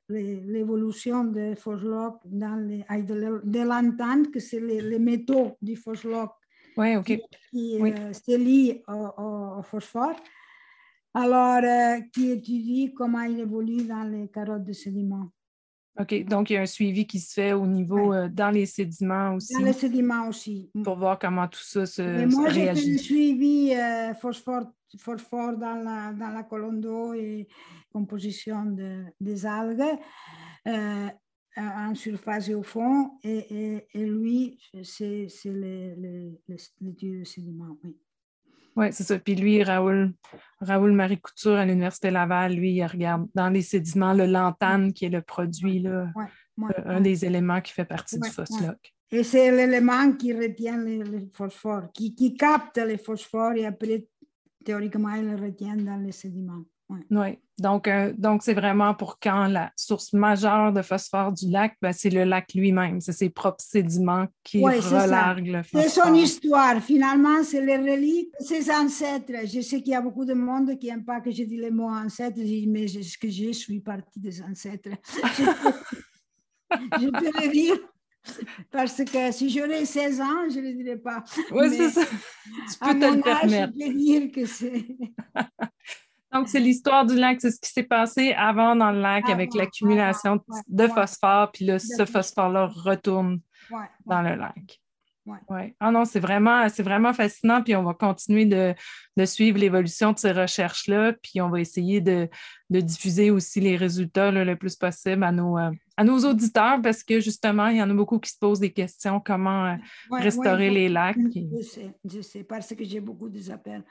Speaker 3: l'évolution de FOSLOC dans les, de l'entente, que c'est les, les métaux du FOSLOC
Speaker 1: Ouais, OK.
Speaker 3: qui, oui. euh, se lie au, au, phosphore. Alors, euh, qui étudie comment il évolue dans les carottes de sédiments.
Speaker 1: OK, donc il y a un suivi qui se fait au niveau ouais. euh, dans les sédiments aussi.
Speaker 3: Dans les sédiments aussi.
Speaker 1: Pour voir comment tout ça se,
Speaker 3: et moi,
Speaker 1: j'ai
Speaker 3: fait le suivi euh, phosphore, phosphore dans la, dans la colonne d'eau et composition de, des algues. Euh, en surface et au fond, et, et, et lui, c'est l'étude de sédiments, oui.
Speaker 1: Oui, c'est ça. Puis lui, Raoul, Raoul Marie Couture à l'Université Laval, lui, il regarde dans les sédiments le lantane, qui est le produit, là,
Speaker 3: ouais, ouais,
Speaker 1: euh, un des éléments qui fait partie du phosloc.
Speaker 3: Et c'est l'élément qui retient le, le phosphore, qui, qui, capte le phosphore et après, théoriquement, il le retient dans les sédiments.
Speaker 1: Oui, ouais. donc euh, donc c'est vraiment pour quand la source majeure de phosphore du lac, ben, c'est le lac lui-même, c'est ses propres sédiments qui
Speaker 3: ouais,
Speaker 1: relarguent le phosphore.
Speaker 3: C'est son histoire, finalement, c'est les reliques, ses ancêtres. Je sais qu'il y a beaucoup de monde qui n'aime pas que je dise le mot ancêtre, mais est-ce que je suis partie des ancêtres Je peux le dire. Parce que si j'aurais 16 ans, je ne le dirais pas.
Speaker 1: Oui, c'est ça. Tu peux te le permettre.
Speaker 3: Je peux dire que c'est.
Speaker 1: Donc, c'est l'histoire du lac, c'est ce qui s'est passé avant dans le lac avec l'accumulation
Speaker 3: ouais,
Speaker 1: de phosphore, puis là, ce phosphore-là retourne dans le lac.
Speaker 3: Ouais.
Speaker 1: Ouais. Ah non, c'est vraiment, c'est vraiment fascinant, puis on va continuer de, de suivre l'évolution de ces recherches-là, puis on va essayer de, de diffuser aussi les résultats là, le plus possible à nos, euh, à nos auditeurs, parce que justement, il y en a beaucoup qui se posent des questions, comment euh, restaurer les lacs.
Speaker 3: Puis... Je sais, je sais, parce que j'ai beaucoup de appels.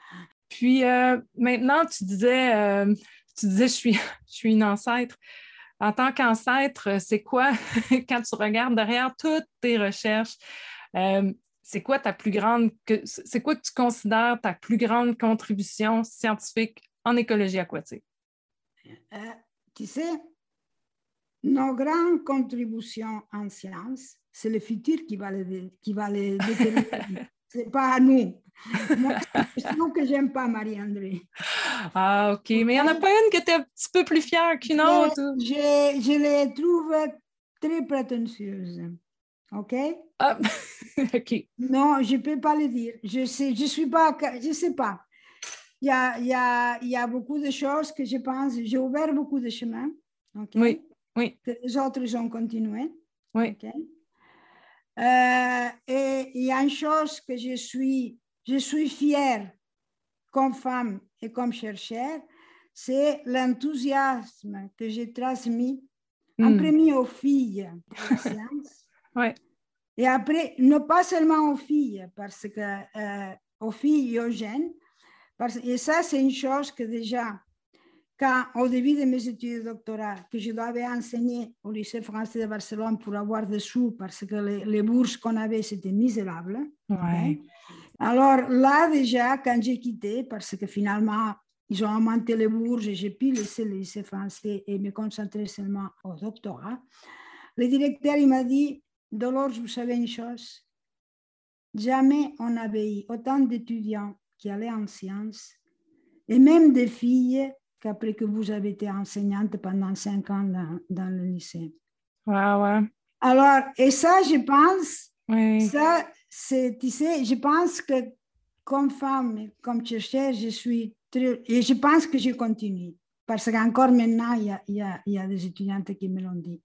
Speaker 1: Puis euh, maintenant, tu disais, euh, tu disais, je suis, je suis une ancêtre. En tant qu'ancêtre, c'est quoi, quand tu regardes derrière toutes tes recherches, euh, c'est quoi ta plus grande, c'est quoi que tu considères ta plus grande contribution scientifique en écologie aquatique?
Speaker 3: tu sais, nos grandes contributions en sciences, c'est le futur qui va les, qui va les déterminer. C'est pas à nous. Moi, c'est que j'aime pas, Marie-André.
Speaker 1: Ah, OK. Mais il n'y en a pas une que tu es un petit peu plus fière qu'une autre?
Speaker 3: Je, je, les trouve très prétentieuses. OK?
Speaker 1: Ah, OK.
Speaker 3: Non, je ne peux pas le dire. Je sais, je suis pas, je sais pas. Il y a, y, a, y a beaucoup de choses que je pense, j'ai ouvert beaucoup de chemins. Okay?
Speaker 1: Oui, oui.
Speaker 3: Que les autres ont continué.
Speaker 1: Oui.
Speaker 3: Okay? Euh, et il y a une chose que je suis, je suis fière comme femme et comme chercheur, c'est l'enthousiasme que j'ai transmis mm. en premier aux filles de
Speaker 1: ouais.
Speaker 3: Et après, non pas seulement aux filles, parce que euh, aux filles et aux jeunes. Parce, et ça, c'est une chose que déjà, quand, au début de mes études de doctorat, que je devais enseigner au lycée français de Barcelone pour avoir des sous parce que les, les bourses qu'on avait, c'était misérable.
Speaker 1: Ouais.
Speaker 3: Alors là, déjà, quand j'ai quitté, parce que finalement, ils ont augmenté les bourses et j'ai pu laisser le lycée français et me concentrer seulement au doctorat, le directeur, il m'a dit, Dolores, vous savez une chose, jamais on avait eu autant d'étudiants qui allaient en sciences et même des filles qu'après que vous avez été enseignante pendant cinq ans dans, dans le lycée.
Speaker 1: Ouais, ouais.
Speaker 3: Alors, et ça, je pense,
Speaker 1: Oui.
Speaker 3: ça, c'est, tu sais, je pense que comme femme, comme chercheur, je suis très, et je pense que je continue. Parce qu'encore maintenant, il y a, y a, y a des étudiantes qui me l'ont dit.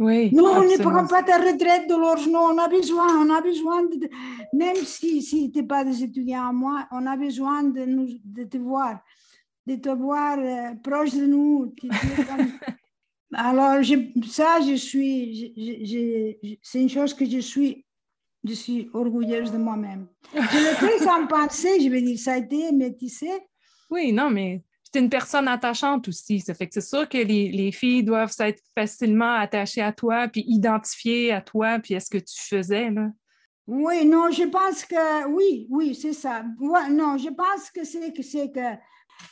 Speaker 1: Oui.
Speaker 3: Non, on ne prend pas ta retraite, Dolores. Non, on a besoin, on a besoin de, même si, si tu n'es pas des étudiants à moi, on a besoin de, nous, de te voir, de te voir euh, proche de nous. Alors, je- ça, je suis, c'est une chose que je suis, je suis orgueilleuse de moi-même. Je le fais sans penser, je vais dire, ça a été, mais tu sais,
Speaker 1: Oui, non, mais tu es une personne attachante aussi. Ça fait que c'est sûr que les, les filles doivent s'être facilement attachées à toi, puis identifiées à toi, puis à ce que tu faisais. Là.
Speaker 3: Oui, non, je pense que oui, oui, c'est ça. Non, je pense que c'est que c'est que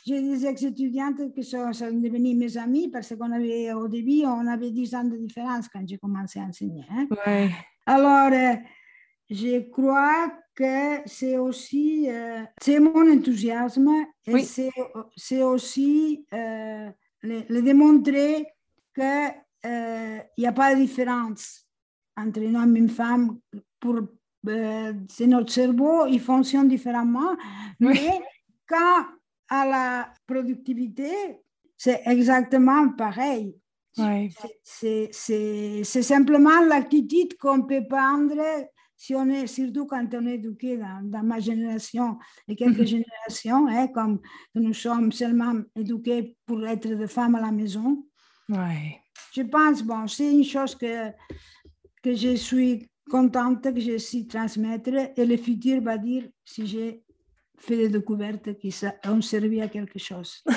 Speaker 3: j'ai des ex-étudiantes qui sont, sont devenues mes amies parce qu'on avait au début, on avait 10 ans de différence quand j'ai commencé à enseigner. hein.
Speaker 1: Ouais.
Speaker 3: Alors, euh, je crois que c'est aussi, euh, c'est mon enthousiasme et
Speaker 1: Oui.
Speaker 3: c'est, aussi euh, le, le démontrer qu'il n'y a pas de différence entre un homme et une femme. Pour, c'est notre cerveau, il fonctionne différemment,
Speaker 1: Oui.
Speaker 3: mais quand à la productivité, c'est exactement pareil.
Speaker 1: Ouais.
Speaker 3: C'est- simplement l'attitude qu'on peut prendre si on est, surtout quand on est éduqué dans, dans ma génération et quelques
Speaker 1: Mhm.
Speaker 3: générations, hein, comme nous sommes seulement éduqués pour être des femmes à la maison.
Speaker 1: Ouais.
Speaker 3: Je pense, bon, c'est une chose que, que je suis contente que je suis transmettre et le futur va dire si j'ai fait des découvertes qui ont servi à quelque chose.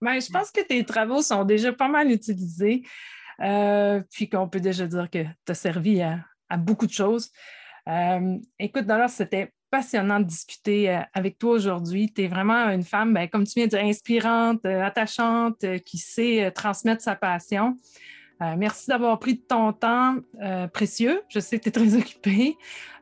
Speaker 1: Ben, je pense que tes travaux sont déjà pas mal utilisés, euh, puis qu'on peut déjà dire que tu as servi à, beaucoup de choses. Euh, écoute, Dolores, c'était passionnant de discuter euh, avec toi aujourd'hui. Tu es vraiment une femme, ben, comme tu viens de dire, inspirante, euh, attachante, qui sait transmettre sa passion. Euh, merci d'avoir pris de ton temps euh, précieux. Je sais que tu es très occupée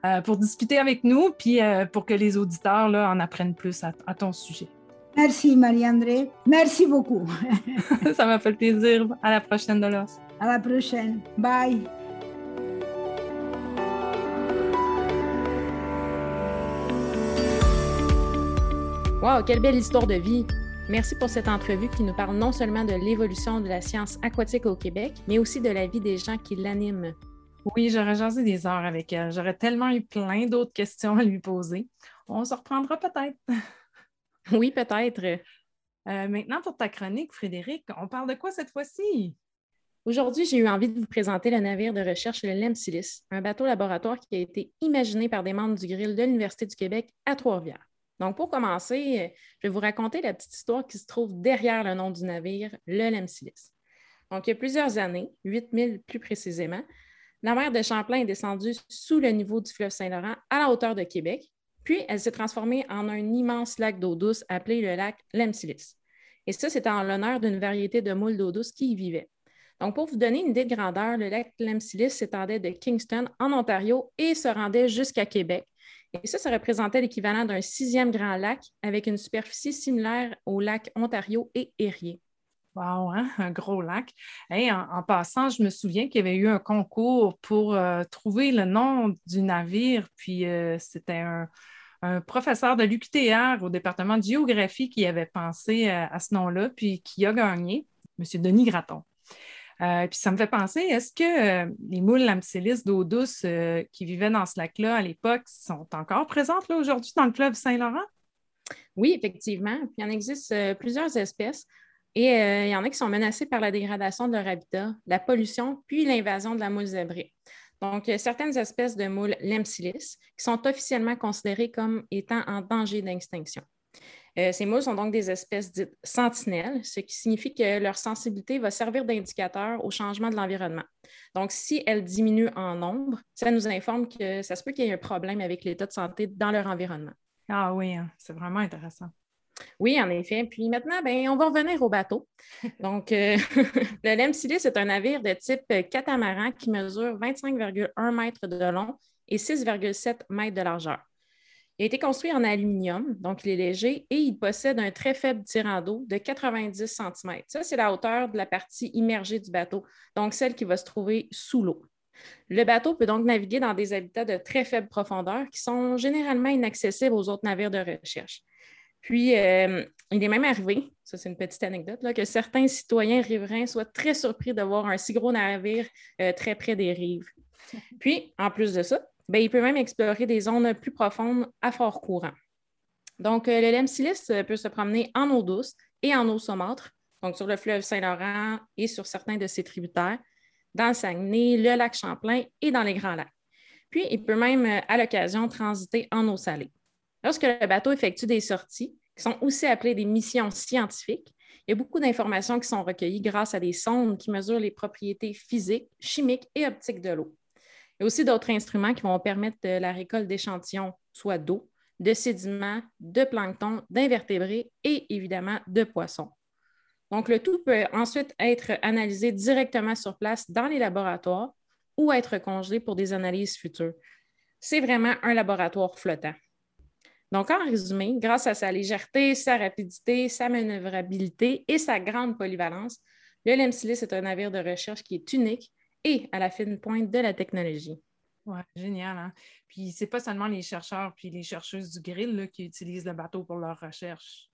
Speaker 1: euh, pour discuter avec nous, puis euh, pour que les auditeurs là, en apprennent plus à- à ton sujet.
Speaker 3: Merci Marie-André. Merci beaucoup.
Speaker 1: Ça m'a fait plaisir. À la prochaine, Dolores.
Speaker 3: À la prochaine. Bye.
Speaker 2: Wow, quelle belle histoire de vie! Merci pour cette entrevue qui nous parle non seulement de l'évolution de la science aquatique au Québec, mais aussi de la vie des gens qui l'animent.
Speaker 1: Oui, j'aurais jasé des heures avec elle. J'aurais tellement eu plein d'autres questions à lui poser. On se reprendra peut-être.
Speaker 2: Oui, peut-être.
Speaker 1: Euh, maintenant, pour ta chronique, Frédéric, on parle de quoi cette fois-ci?
Speaker 2: Aujourd'hui, j'ai eu envie de vous présenter le navire de recherche le Lemsilis, un bateau laboratoire qui a été imaginé par des membres du grill de l'Université du Québec à Trois-Rivières. Donc, pour commencer, euh, je vais vous raconter la petite histoire qui se trouve derrière le nom du navire, le Lemsilis. Donc, il y a plusieurs années, 8000 plus précisément, la mer de Champlain est descendue sous le niveau du fleuve Saint-Laurent à la hauteur de Québec, puis elle s'est transformée en un immense lac d'eau douce appelé le lac Lemsilis. Et ça, c'était en l'honneur d'une variété de moules d'eau douce qui y vivaient. Donc, pour vous donner une idée de grandeur, le lac Lemsilis s'étendait de Kingston en Ontario et se rendait jusqu'à Québec. Et ça, ça représentait l'équivalent d'un sixième grand lac avec une superficie similaire au lac Ontario et Erie.
Speaker 1: Wow, hein? un gros lac. En, passant, je me souviens qu'il y avait eu un concours pour euh, trouver le nom du navire, puis euh, c'était un, professeur de l'UQTR au département de géographie qui avait pensé euh, à ce nom-là, puis qui a gagné, M. Denis Gratton. Euh, puis ça me fait penser, est-ce que euh, les moules lamcellis d'eau douce euh, qui vivaient dans ce lac-là à l'époque sont encore présentes là, aujourd'hui dans le fleuve Saint-Laurent?
Speaker 2: Oui, effectivement. Puis il en existe plusieurs espèces et il y en a qui sont menacées par la dégradation de leur habitat, la pollution, puis l'invasion de la moule zébrée. Donc, certaines espèces de moules Lemsilis qui sont officiellement considérées comme étant en danger d'extinction. Euh, ces moules sont donc des espèces dites sentinelles, ce qui signifie que leur sensibilité va servir d'indicateur au changement de l'environnement. Donc, si elles diminuent en nombre, ça nous informe que ça se peut qu'il y ait un problème avec l'état de santé dans leur environnement.
Speaker 1: Ah oui, hein, c'est vraiment intéressant.
Speaker 2: Oui, en effet. Puis maintenant, ben, on va revenir au bateau. Donc, euh, le Lemsilis est un navire de type catamaran qui mesure 25,1 mètres de long et 6,7 mètres de largeur. Il a été construit en aluminium, donc il est léger, et il possède un très faible tirant d'eau de 90 cm. Ça, c'est la hauteur de la partie immergée du bateau, donc celle qui va se trouver sous l'eau. Le bateau peut donc naviguer dans des habitats de très faible profondeur qui sont généralement inaccessibles aux autres navires de recherche. Puis, euh, il est même arrivé, ça c'est une petite anecdote, là, que certains citoyens riverains soient très surpris de voir un si gros navire euh, très près des rives. Puis, en plus de ça, ben, il peut même explorer des zones plus profondes à fort courant. Donc, euh, le Lemsilis peut se promener en eau douce et en eau saumâtre, donc sur le fleuve Saint-Laurent et sur certains de ses tributaires, dans le Saguenay, le lac Champlain et dans les Grands Lacs. Puis, il peut même, à l'occasion, transiter en eau salée. Lorsque le bateau effectue des sorties, qui sont aussi appelées des missions scientifiques, il y a beaucoup d'informations qui sont recueillies grâce à des sondes qui mesurent les propriétés physiques, chimiques et optiques de l'eau. Il y a aussi d'autres instruments qui vont permettre la récolte d'échantillons, soit d'eau, de sédiments, de plancton, d'invertébrés et évidemment de poissons. Donc, le tout peut ensuite être analysé directement sur place dans les laboratoires ou être congelé pour des analyses futures. C'est vraiment un laboratoire flottant. Donc, en résumé, grâce à sa légèreté, sa rapidité, sa manœuvrabilité et sa grande polyvalence, le Lemsilis est un navire de recherche qui est unique et à la fine pointe de la technologie.
Speaker 1: Oui, génial. Hein? Puis, c'est pas seulement les chercheurs puis les chercheuses du grill qui utilisent le bateau pour leur recherche.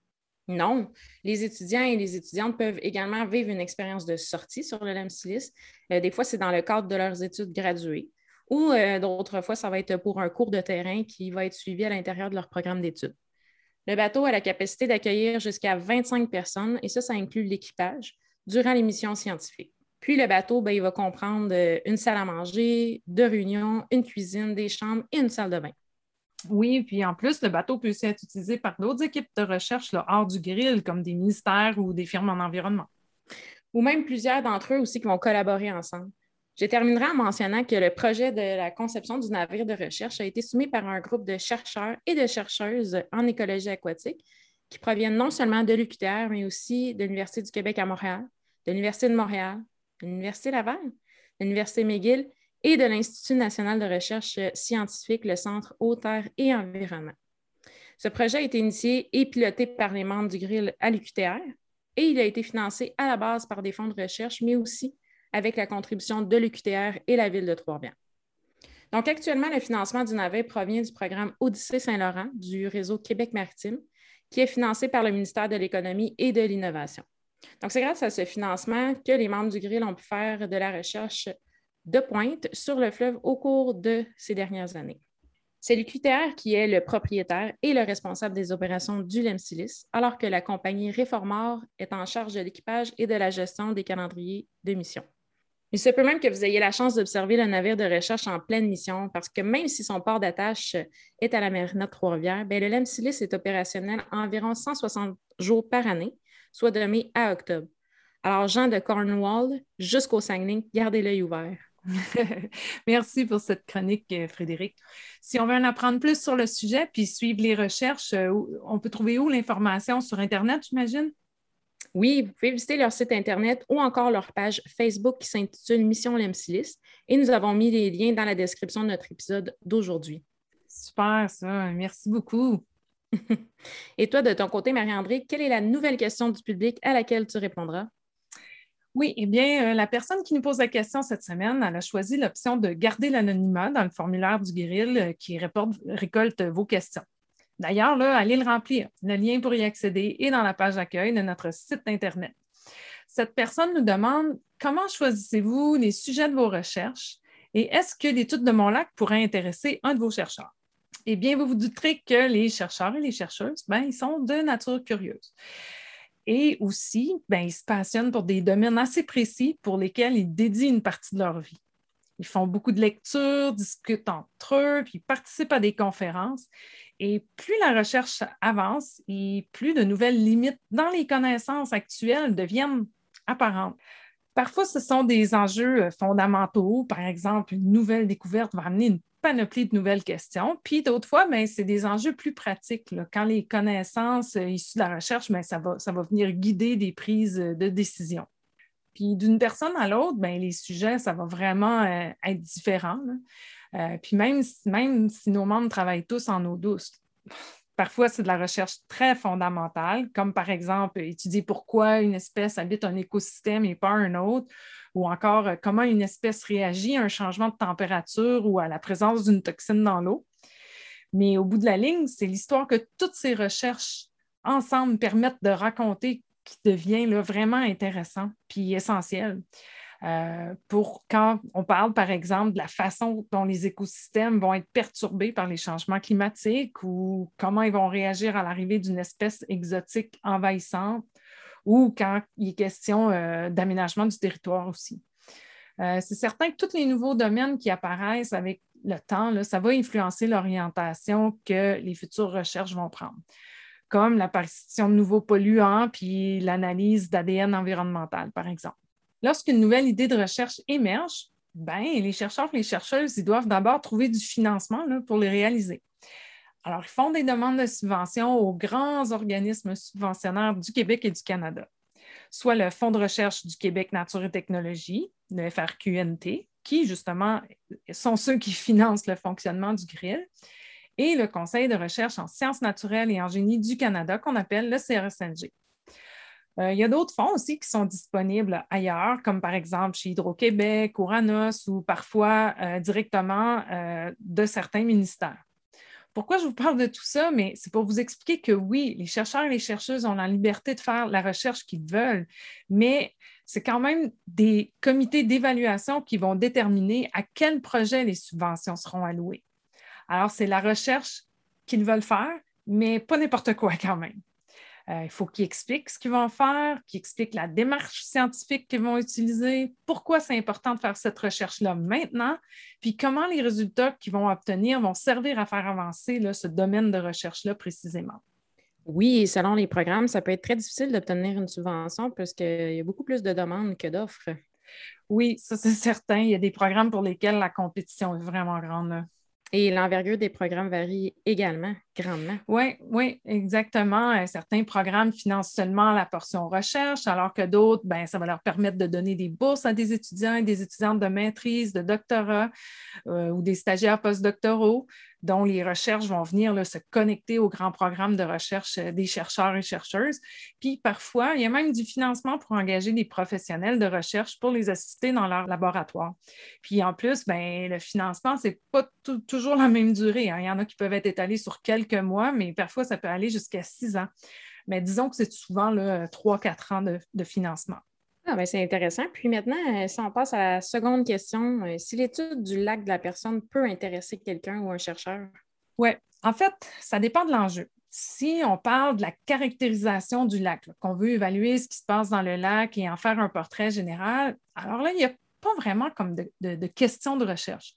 Speaker 2: Non, les étudiants et les étudiantes peuvent également vivre une expérience de sortie sur le Lemsilis. Euh, des fois, c'est dans le cadre de leurs études graduées ou euh, d'autres fois, ça va être pour un cours de terrain qui va être suivi à l'intérieur de leur programme d'études. Le bateau a la capacité d'accueillir jusqu'à 25 personnes et ça, ça inclut l'équipage durant les missions scientifiques. Puis le bateau, ben, il va comprendre euh, une salle à manger, deux réunions, une cuisine, des chambres et une salle de bain.
Speaker 1: Oui, puis en plus, le bateau peut aussi être utilisé par d'autres équipes de recherche hors du grill, comme des ministères ou des firmes en environnement.
Speaker 2: Ou même plusieurs d'entre eux aussi qui vont collaborer ensemble. Je terminerai en mentionnant que le projet de la conception du navire de recherche a été soumis par un groupe de chercheurs et de chercheuses en écologie aquatique qui proviennent non seulement de l'UQTR, mais aussi de l'Université du Québec à Montréal, de l'Université de Montréal, l'Université Laval, l'Université McGill et de l'Institut national de recherche scientifique, le Centre Haute Terre et Environnement. Ce projet a été initié et piloté par les membres du GRIL à l'UQTR et il a été financé à la base par des fonds de recherche, mais aussi avec la contribution de l'UQTR et la ville de Trois-Rivières. Donc, actuellement, le financement du navet provient du programme Odyssée Saint-Laurent du réseau Québec maritime, qui est financé par le ministère de l'Économie et de l'Innovation. Donc, c'est grâce à ce financement que les membres du GRIL ont pu faire de la recherche de pointe sur le fleuve au cours de ces dernières années. C'est l'UQTR qui est le propriétaire et le responsable des opérations du LEMSILIS, alors que la compagnie Réformor est en charge de l'équipage et de la gestion des calendriers de mission. Il se peut même que vous ayez la chance d'observer le navire de recherche en pleine mission parce que même si son port d'attache est à la marina de Trois-Rivières, ben, le LEMSILIS est opérationnel environ 160 jours par année, soit de mai à octobre. Alors, Jean de Cornwall jusqu'au Saguenay, gardez l'œil ouvert.
Speaker 1: Merci pour cette chronique, euh, Frédéric. Si on veut en apprendre plus sur le sujet puis suivre les recherches, euh, on peut trouver où l'information? Sur Internet, j'imagine?
Speaker 2: Oui, vous pouvez visiter leur site Internet ou encore leur page Facebook qui s'intitule Mission Lemsilis et nous avons mis les liens dans la description de notre épisode d'aujourd'hui.
Speaker 1: Super, ça. Merci beaucoup.
Speaker 2: Et toi, de ton côté, Marie-André, quelle est la nouvelle question du public à laquelle tu répondras?
Speaker 1: Oui, eh bien, euh, la personne qui nous pose la question cette semaine, elle a choisi l'option de garder l'anonymat dans le formulaire du Guéril euh, qui récolte vos questions. D'ailleurs, allez le remplir. Le lien pour y accéder est dans la page d'accueil de notre site Internet. Cette personne nous demande comment choisissez-vous les sujets de vos recherches et est-ce que l'étude de mon lac pourrait intéresser un de vos chercheurs? Eh bien, vous vous douterez que les chercheurs et les chercheuses, ben, ils sont de nature curieuse. Et aussi, ben, ils se passionnent pour des domaines assez précis pour lesquels ils dédient une partie de leur vie. Ils font beaucoup de lectures, discutent entre eux, puis participent à des conférences Et plus la recherche avance et plus de nouvelles limites dans les connaissances actuelles deviennent apparentes. Parfois, ce sont des enjeux fondamentaux. Par exemple, une nouvelle découverte va amener une panoplie de nouvelles questions. Puis d'autres fois, ben, c'est des enjeux plus pratiques. Quand les connaissances euh, issues de la recherche, ben, ça, va, ça va venir guider des prises euh, de décision. Puis d'une personne à l'autre, ben, les sujets, ça va vraiment être différent. puis même, même si nos membres travaillent tous en eau douce, Parfois, c'est de la recherche très fondamentale, comme par exemple étudier pourquoi une espèce habite un écosystème et pas un autre, ou encore euh, comment une espèce réagit à un changement de température ou à la présence d'une toxine dans l'eau. Mais au bout de la ligne, c'est l'histoire que toutes ces recherches ensemble permettent de raconter qui devient vraiment intéressant puis essentiel. Euh, pour quand on parle, par exemple, de la façon dont les écosystèmes vont être perturbés par les changements climatiques ou comment ils vont réagir à l'arrivée d'une espèce exotique envahissante ou quand il est question euh, d'aménagement du territoire aussi. Euh, c'est certain que tous les nouveaux domaines qui apparaissent avec le temps, ça va influencer l'orientation que les futures recherches vont prendre, comme l'apparition de nouveaux polluants puis l'analyse d'ADN environnemental, par exemple. Lorsqu'une nouvelle idée de recherche émerge, ben, les chercheurs et les chercheuses ils doivent d'abord trouver du financement pour les réaliser. Alors, ils font des demandes de subvention aux grands organismes subventionnaires du Québec et du Canada, soit le Fonds de recherche du Québec Nature et Technologie, le FRQNT, qui justement sont ceux qui financent le fonctionnement du grill, et le Conseil de recherche en sciences naturelles et en génie du Canada, qu'on appelle le CRSNG. Euh, il y a d'autres fonds aussi qui sont disponibles ailleurs, comme par exemple chez Hydro-Québec, Ouranos ou parfois euh, directement euh, de certains ministères. Pourquoi je vous parle de tout ça? Mais c'est pour vous expliquer que oui, les chercheurs et les chercheuses ont la liberté de faire la recherche qu'ils veulent, mais c'est quand même des comités d'évaluation qui vont déterminer à quel projet les subventions seront allouées. Alors, c'est la recherche qu'ils veulent faire, mais pas n'importe quoi quand même. Euh, il faut qu'ils expliquent ce qu'ils vont faire, qu'ils expliquent la démarche scientifique qu'ils vont utiliser, pourquoi c'est important de faire cette recherche-là maintenant, puis comment les résultats qu'ils vont obtenir vont servir à faire avancer ce domaine de recherche-là précisément.
Speaker 2: Oui, et selon les programmes, ça peut être très difficile d'obtenir une subvention parce qu'il y a beaucoup plus de demandes que d'offres.
Speaker 1: Oui, ça c'est certain. Il y a des programmes pour lesquels la compétition est vraiment grande.
Speaker 2: Et l'envergure des programmes varie également
Speaker 1: Oui, oui, exactement. Euh, certains programmes financent seulement la portion recherche, alors que d'autres, ben, ça va leur permettre de donner des bourses à des étudiants et des étudiantes de maîtrise, de doctorat euh, ou des stagiaires postdoctoraux dont les recherches vont venir se connecter au grand programme de recherche euh, des chercheurs et chercheuses. Puis parfois, il y a même du financement pour engager des professionnels de recherche pour les assister dans leur laboratoire. Puis en plus, ben, le financement, ce n'est pas toujours la même durée. Hein. Il y en a qui peuvent être étalés sur quelques mois, mais parfois, ça peut aller jusqu'à six ans. Mais disons que c'est souvent trois, quatre ans de financement.
Speaker 2: Ah, ben, c'est intéressant. Puis maintenant, euh, si on passe à la seconde question, euh, si l'étude du lac de la personne peut intéresser quelqu'un ou un chercheur?
Speaker 1: Oui, en fait, ça dépend de l'enjeu. Si on parle de la caractérisation du lac, qu'on veut évaluer ce qui se passe dans le lac et en faire un portrait général, alors là, il n'y a pas vraiment comme de, de question de recherche.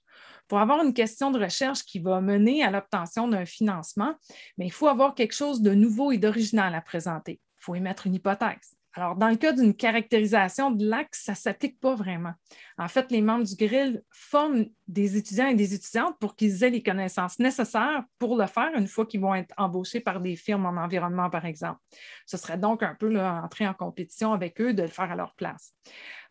Speaker 1: Pour avoir une question de recherche qui va mener à l'obtention d'un financement, mais il faut avoir quelque chose de nouveau et d'original à présenter. Il faut émettre une hypothèse. Alors, dans le cas d'une caractérisation de l'axe, ça ne s'applique pas vraiment. En fait, les membres du grill forment des étudiants et des étudiantes pour qu'ils aient les connaissances nécessaires pour le faire une fois qu'ils vont être embauchés par des firmes en environnement, par exemple. Ce serait donc un peu entrer en compétition avec eux de le faire à leur place.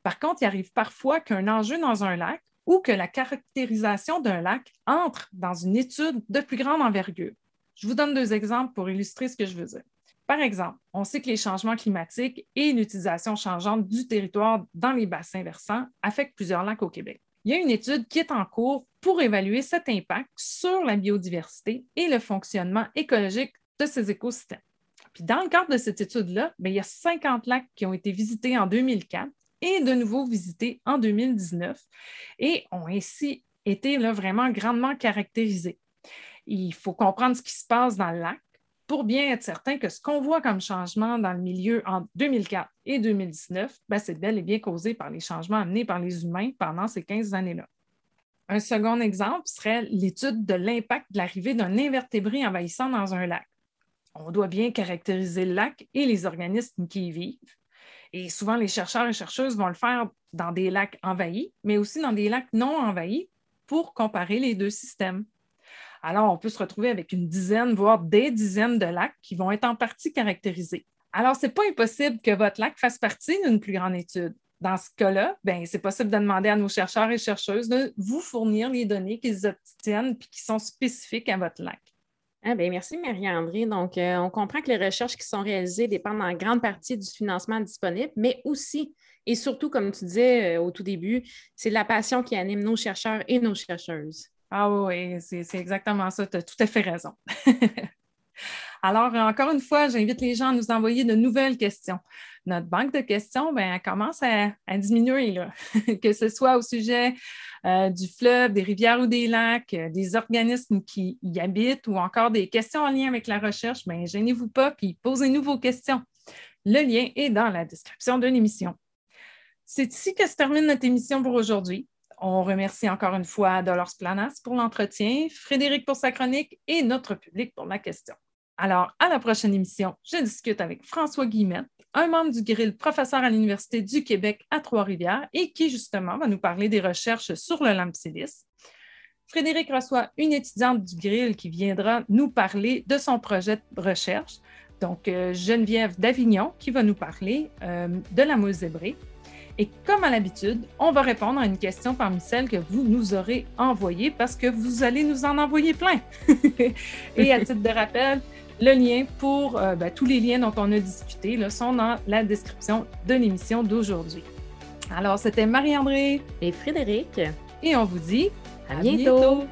Speaker 1: Par contre, il arrive parfois qu'un enjeu dans un lac ou que la caractérisation d'un lac entre dans une étude de plus grande envergure. Je vous donne deux exemples pour illustrer ce que je veux dire. Par exemple, on sait que les changements climatiques et l'utilisation changeante du territoire dans les bassins versants affectent plusieurs lacs au Québec. Il y a une étude qui est en cours pour évaluer cet impact sur la biodiversité et le fonctionnement écologique de ces écosystèmes. Dans le cadre de cette étude-là, ben, il y a 50 lacs qui ont été visités en 2004 et de nouveau visités en 2019 et ont ainsi été là, vraiment grandement caractérisés. Il faut comprendre ce qui se passe dans le lac pour bien être certain que ce qu'on voit comme changement dans le milieu en 2004 et 2019, ben, c'est bel et bien causé par les changements amenés par les humains pendant ces 15 années-là. Un second exemple serait l'étude de l'impact de l'arrivée d'un invertébré envahissant dans un lac. On doit bien caractériser le lac et les organismes qui y vivent. Et souvent, les chercheurs et chercheuses vont le faire dans des lacs envahis, mais aussi dans des lacs non envahis pour comparer les deux systèmes. Alors, on peut se retrouver avec une dizaine, voire des dizaines de lacs qui vont être en partie caractérisés. Alors, ce n'est pas impossible que votre lac fasse partie d'une plus grande étude. Dans ce cas-là, ben, c'est possible de demander à nos chercheurs et chercheuses de vous fournir les données qu'ils obtiennent et qui sont spécifiques à votre lac.
Speaker 2: Ah ben merci Marie-André. Donc, euh, on comprend que les recherches qui sont réalisées dépendent en grande partie du financement disponible, mais aussi et surtout, comme tu disais euh, au tout début, c'est la passion qui anime nos chercheurs et nos chercheuses.
Speaker 1: Ah oui, c'est exactement ça. Tu as tout à fait raison. Alors, encore une fois, j'invite les gens à nous envoyer de nouvelles questions. Notre banque de questions, ben, elle commence à, diminuer, que ce soit au sujet euh, du fleuve, des rivières ou des lacs, euh, des organismes qui y habitent ou encore des questions en lien avec la recherche, ben, gênez-vous pas, puis posez-nous vos questions. Le lien est dans la description de l'émission. C'est ici que se termine notre émission pour aujourd'hui. On remercie encore une fois Dolores Planas pour l'entretien, Frédéric pour sa chronique et notre public pour la question. Alors, à la prochaine émission, je discute avec François Guillemette, un membre du Grill, professeur à l'Université du Québec à Trois-Rivières et qui, justement, va nous parler des recherches sur le lampsilis. Frédéric reçoit une étudiante du Grill qui viendra nous parler de son projet de recherche. Donc, euh, Geneviève d'Avignon qui va nous parler euh, de la moule zébrée. Et comme à l'habitude, on va répondre à une question parmi celles que vous nous aurez envoyées parce que vous allez nous en envoyer plein. Et à titre de rappel, le lien pour euh, ben, tous les liens dont on a discuté là, sont dans la description de l'émission d'aujourd'hui. Alors, c'était Marie-André
Speaker 2: et Frédéric.
Speaker 1: Et on vous dit
Speaker 2: à, bientôt.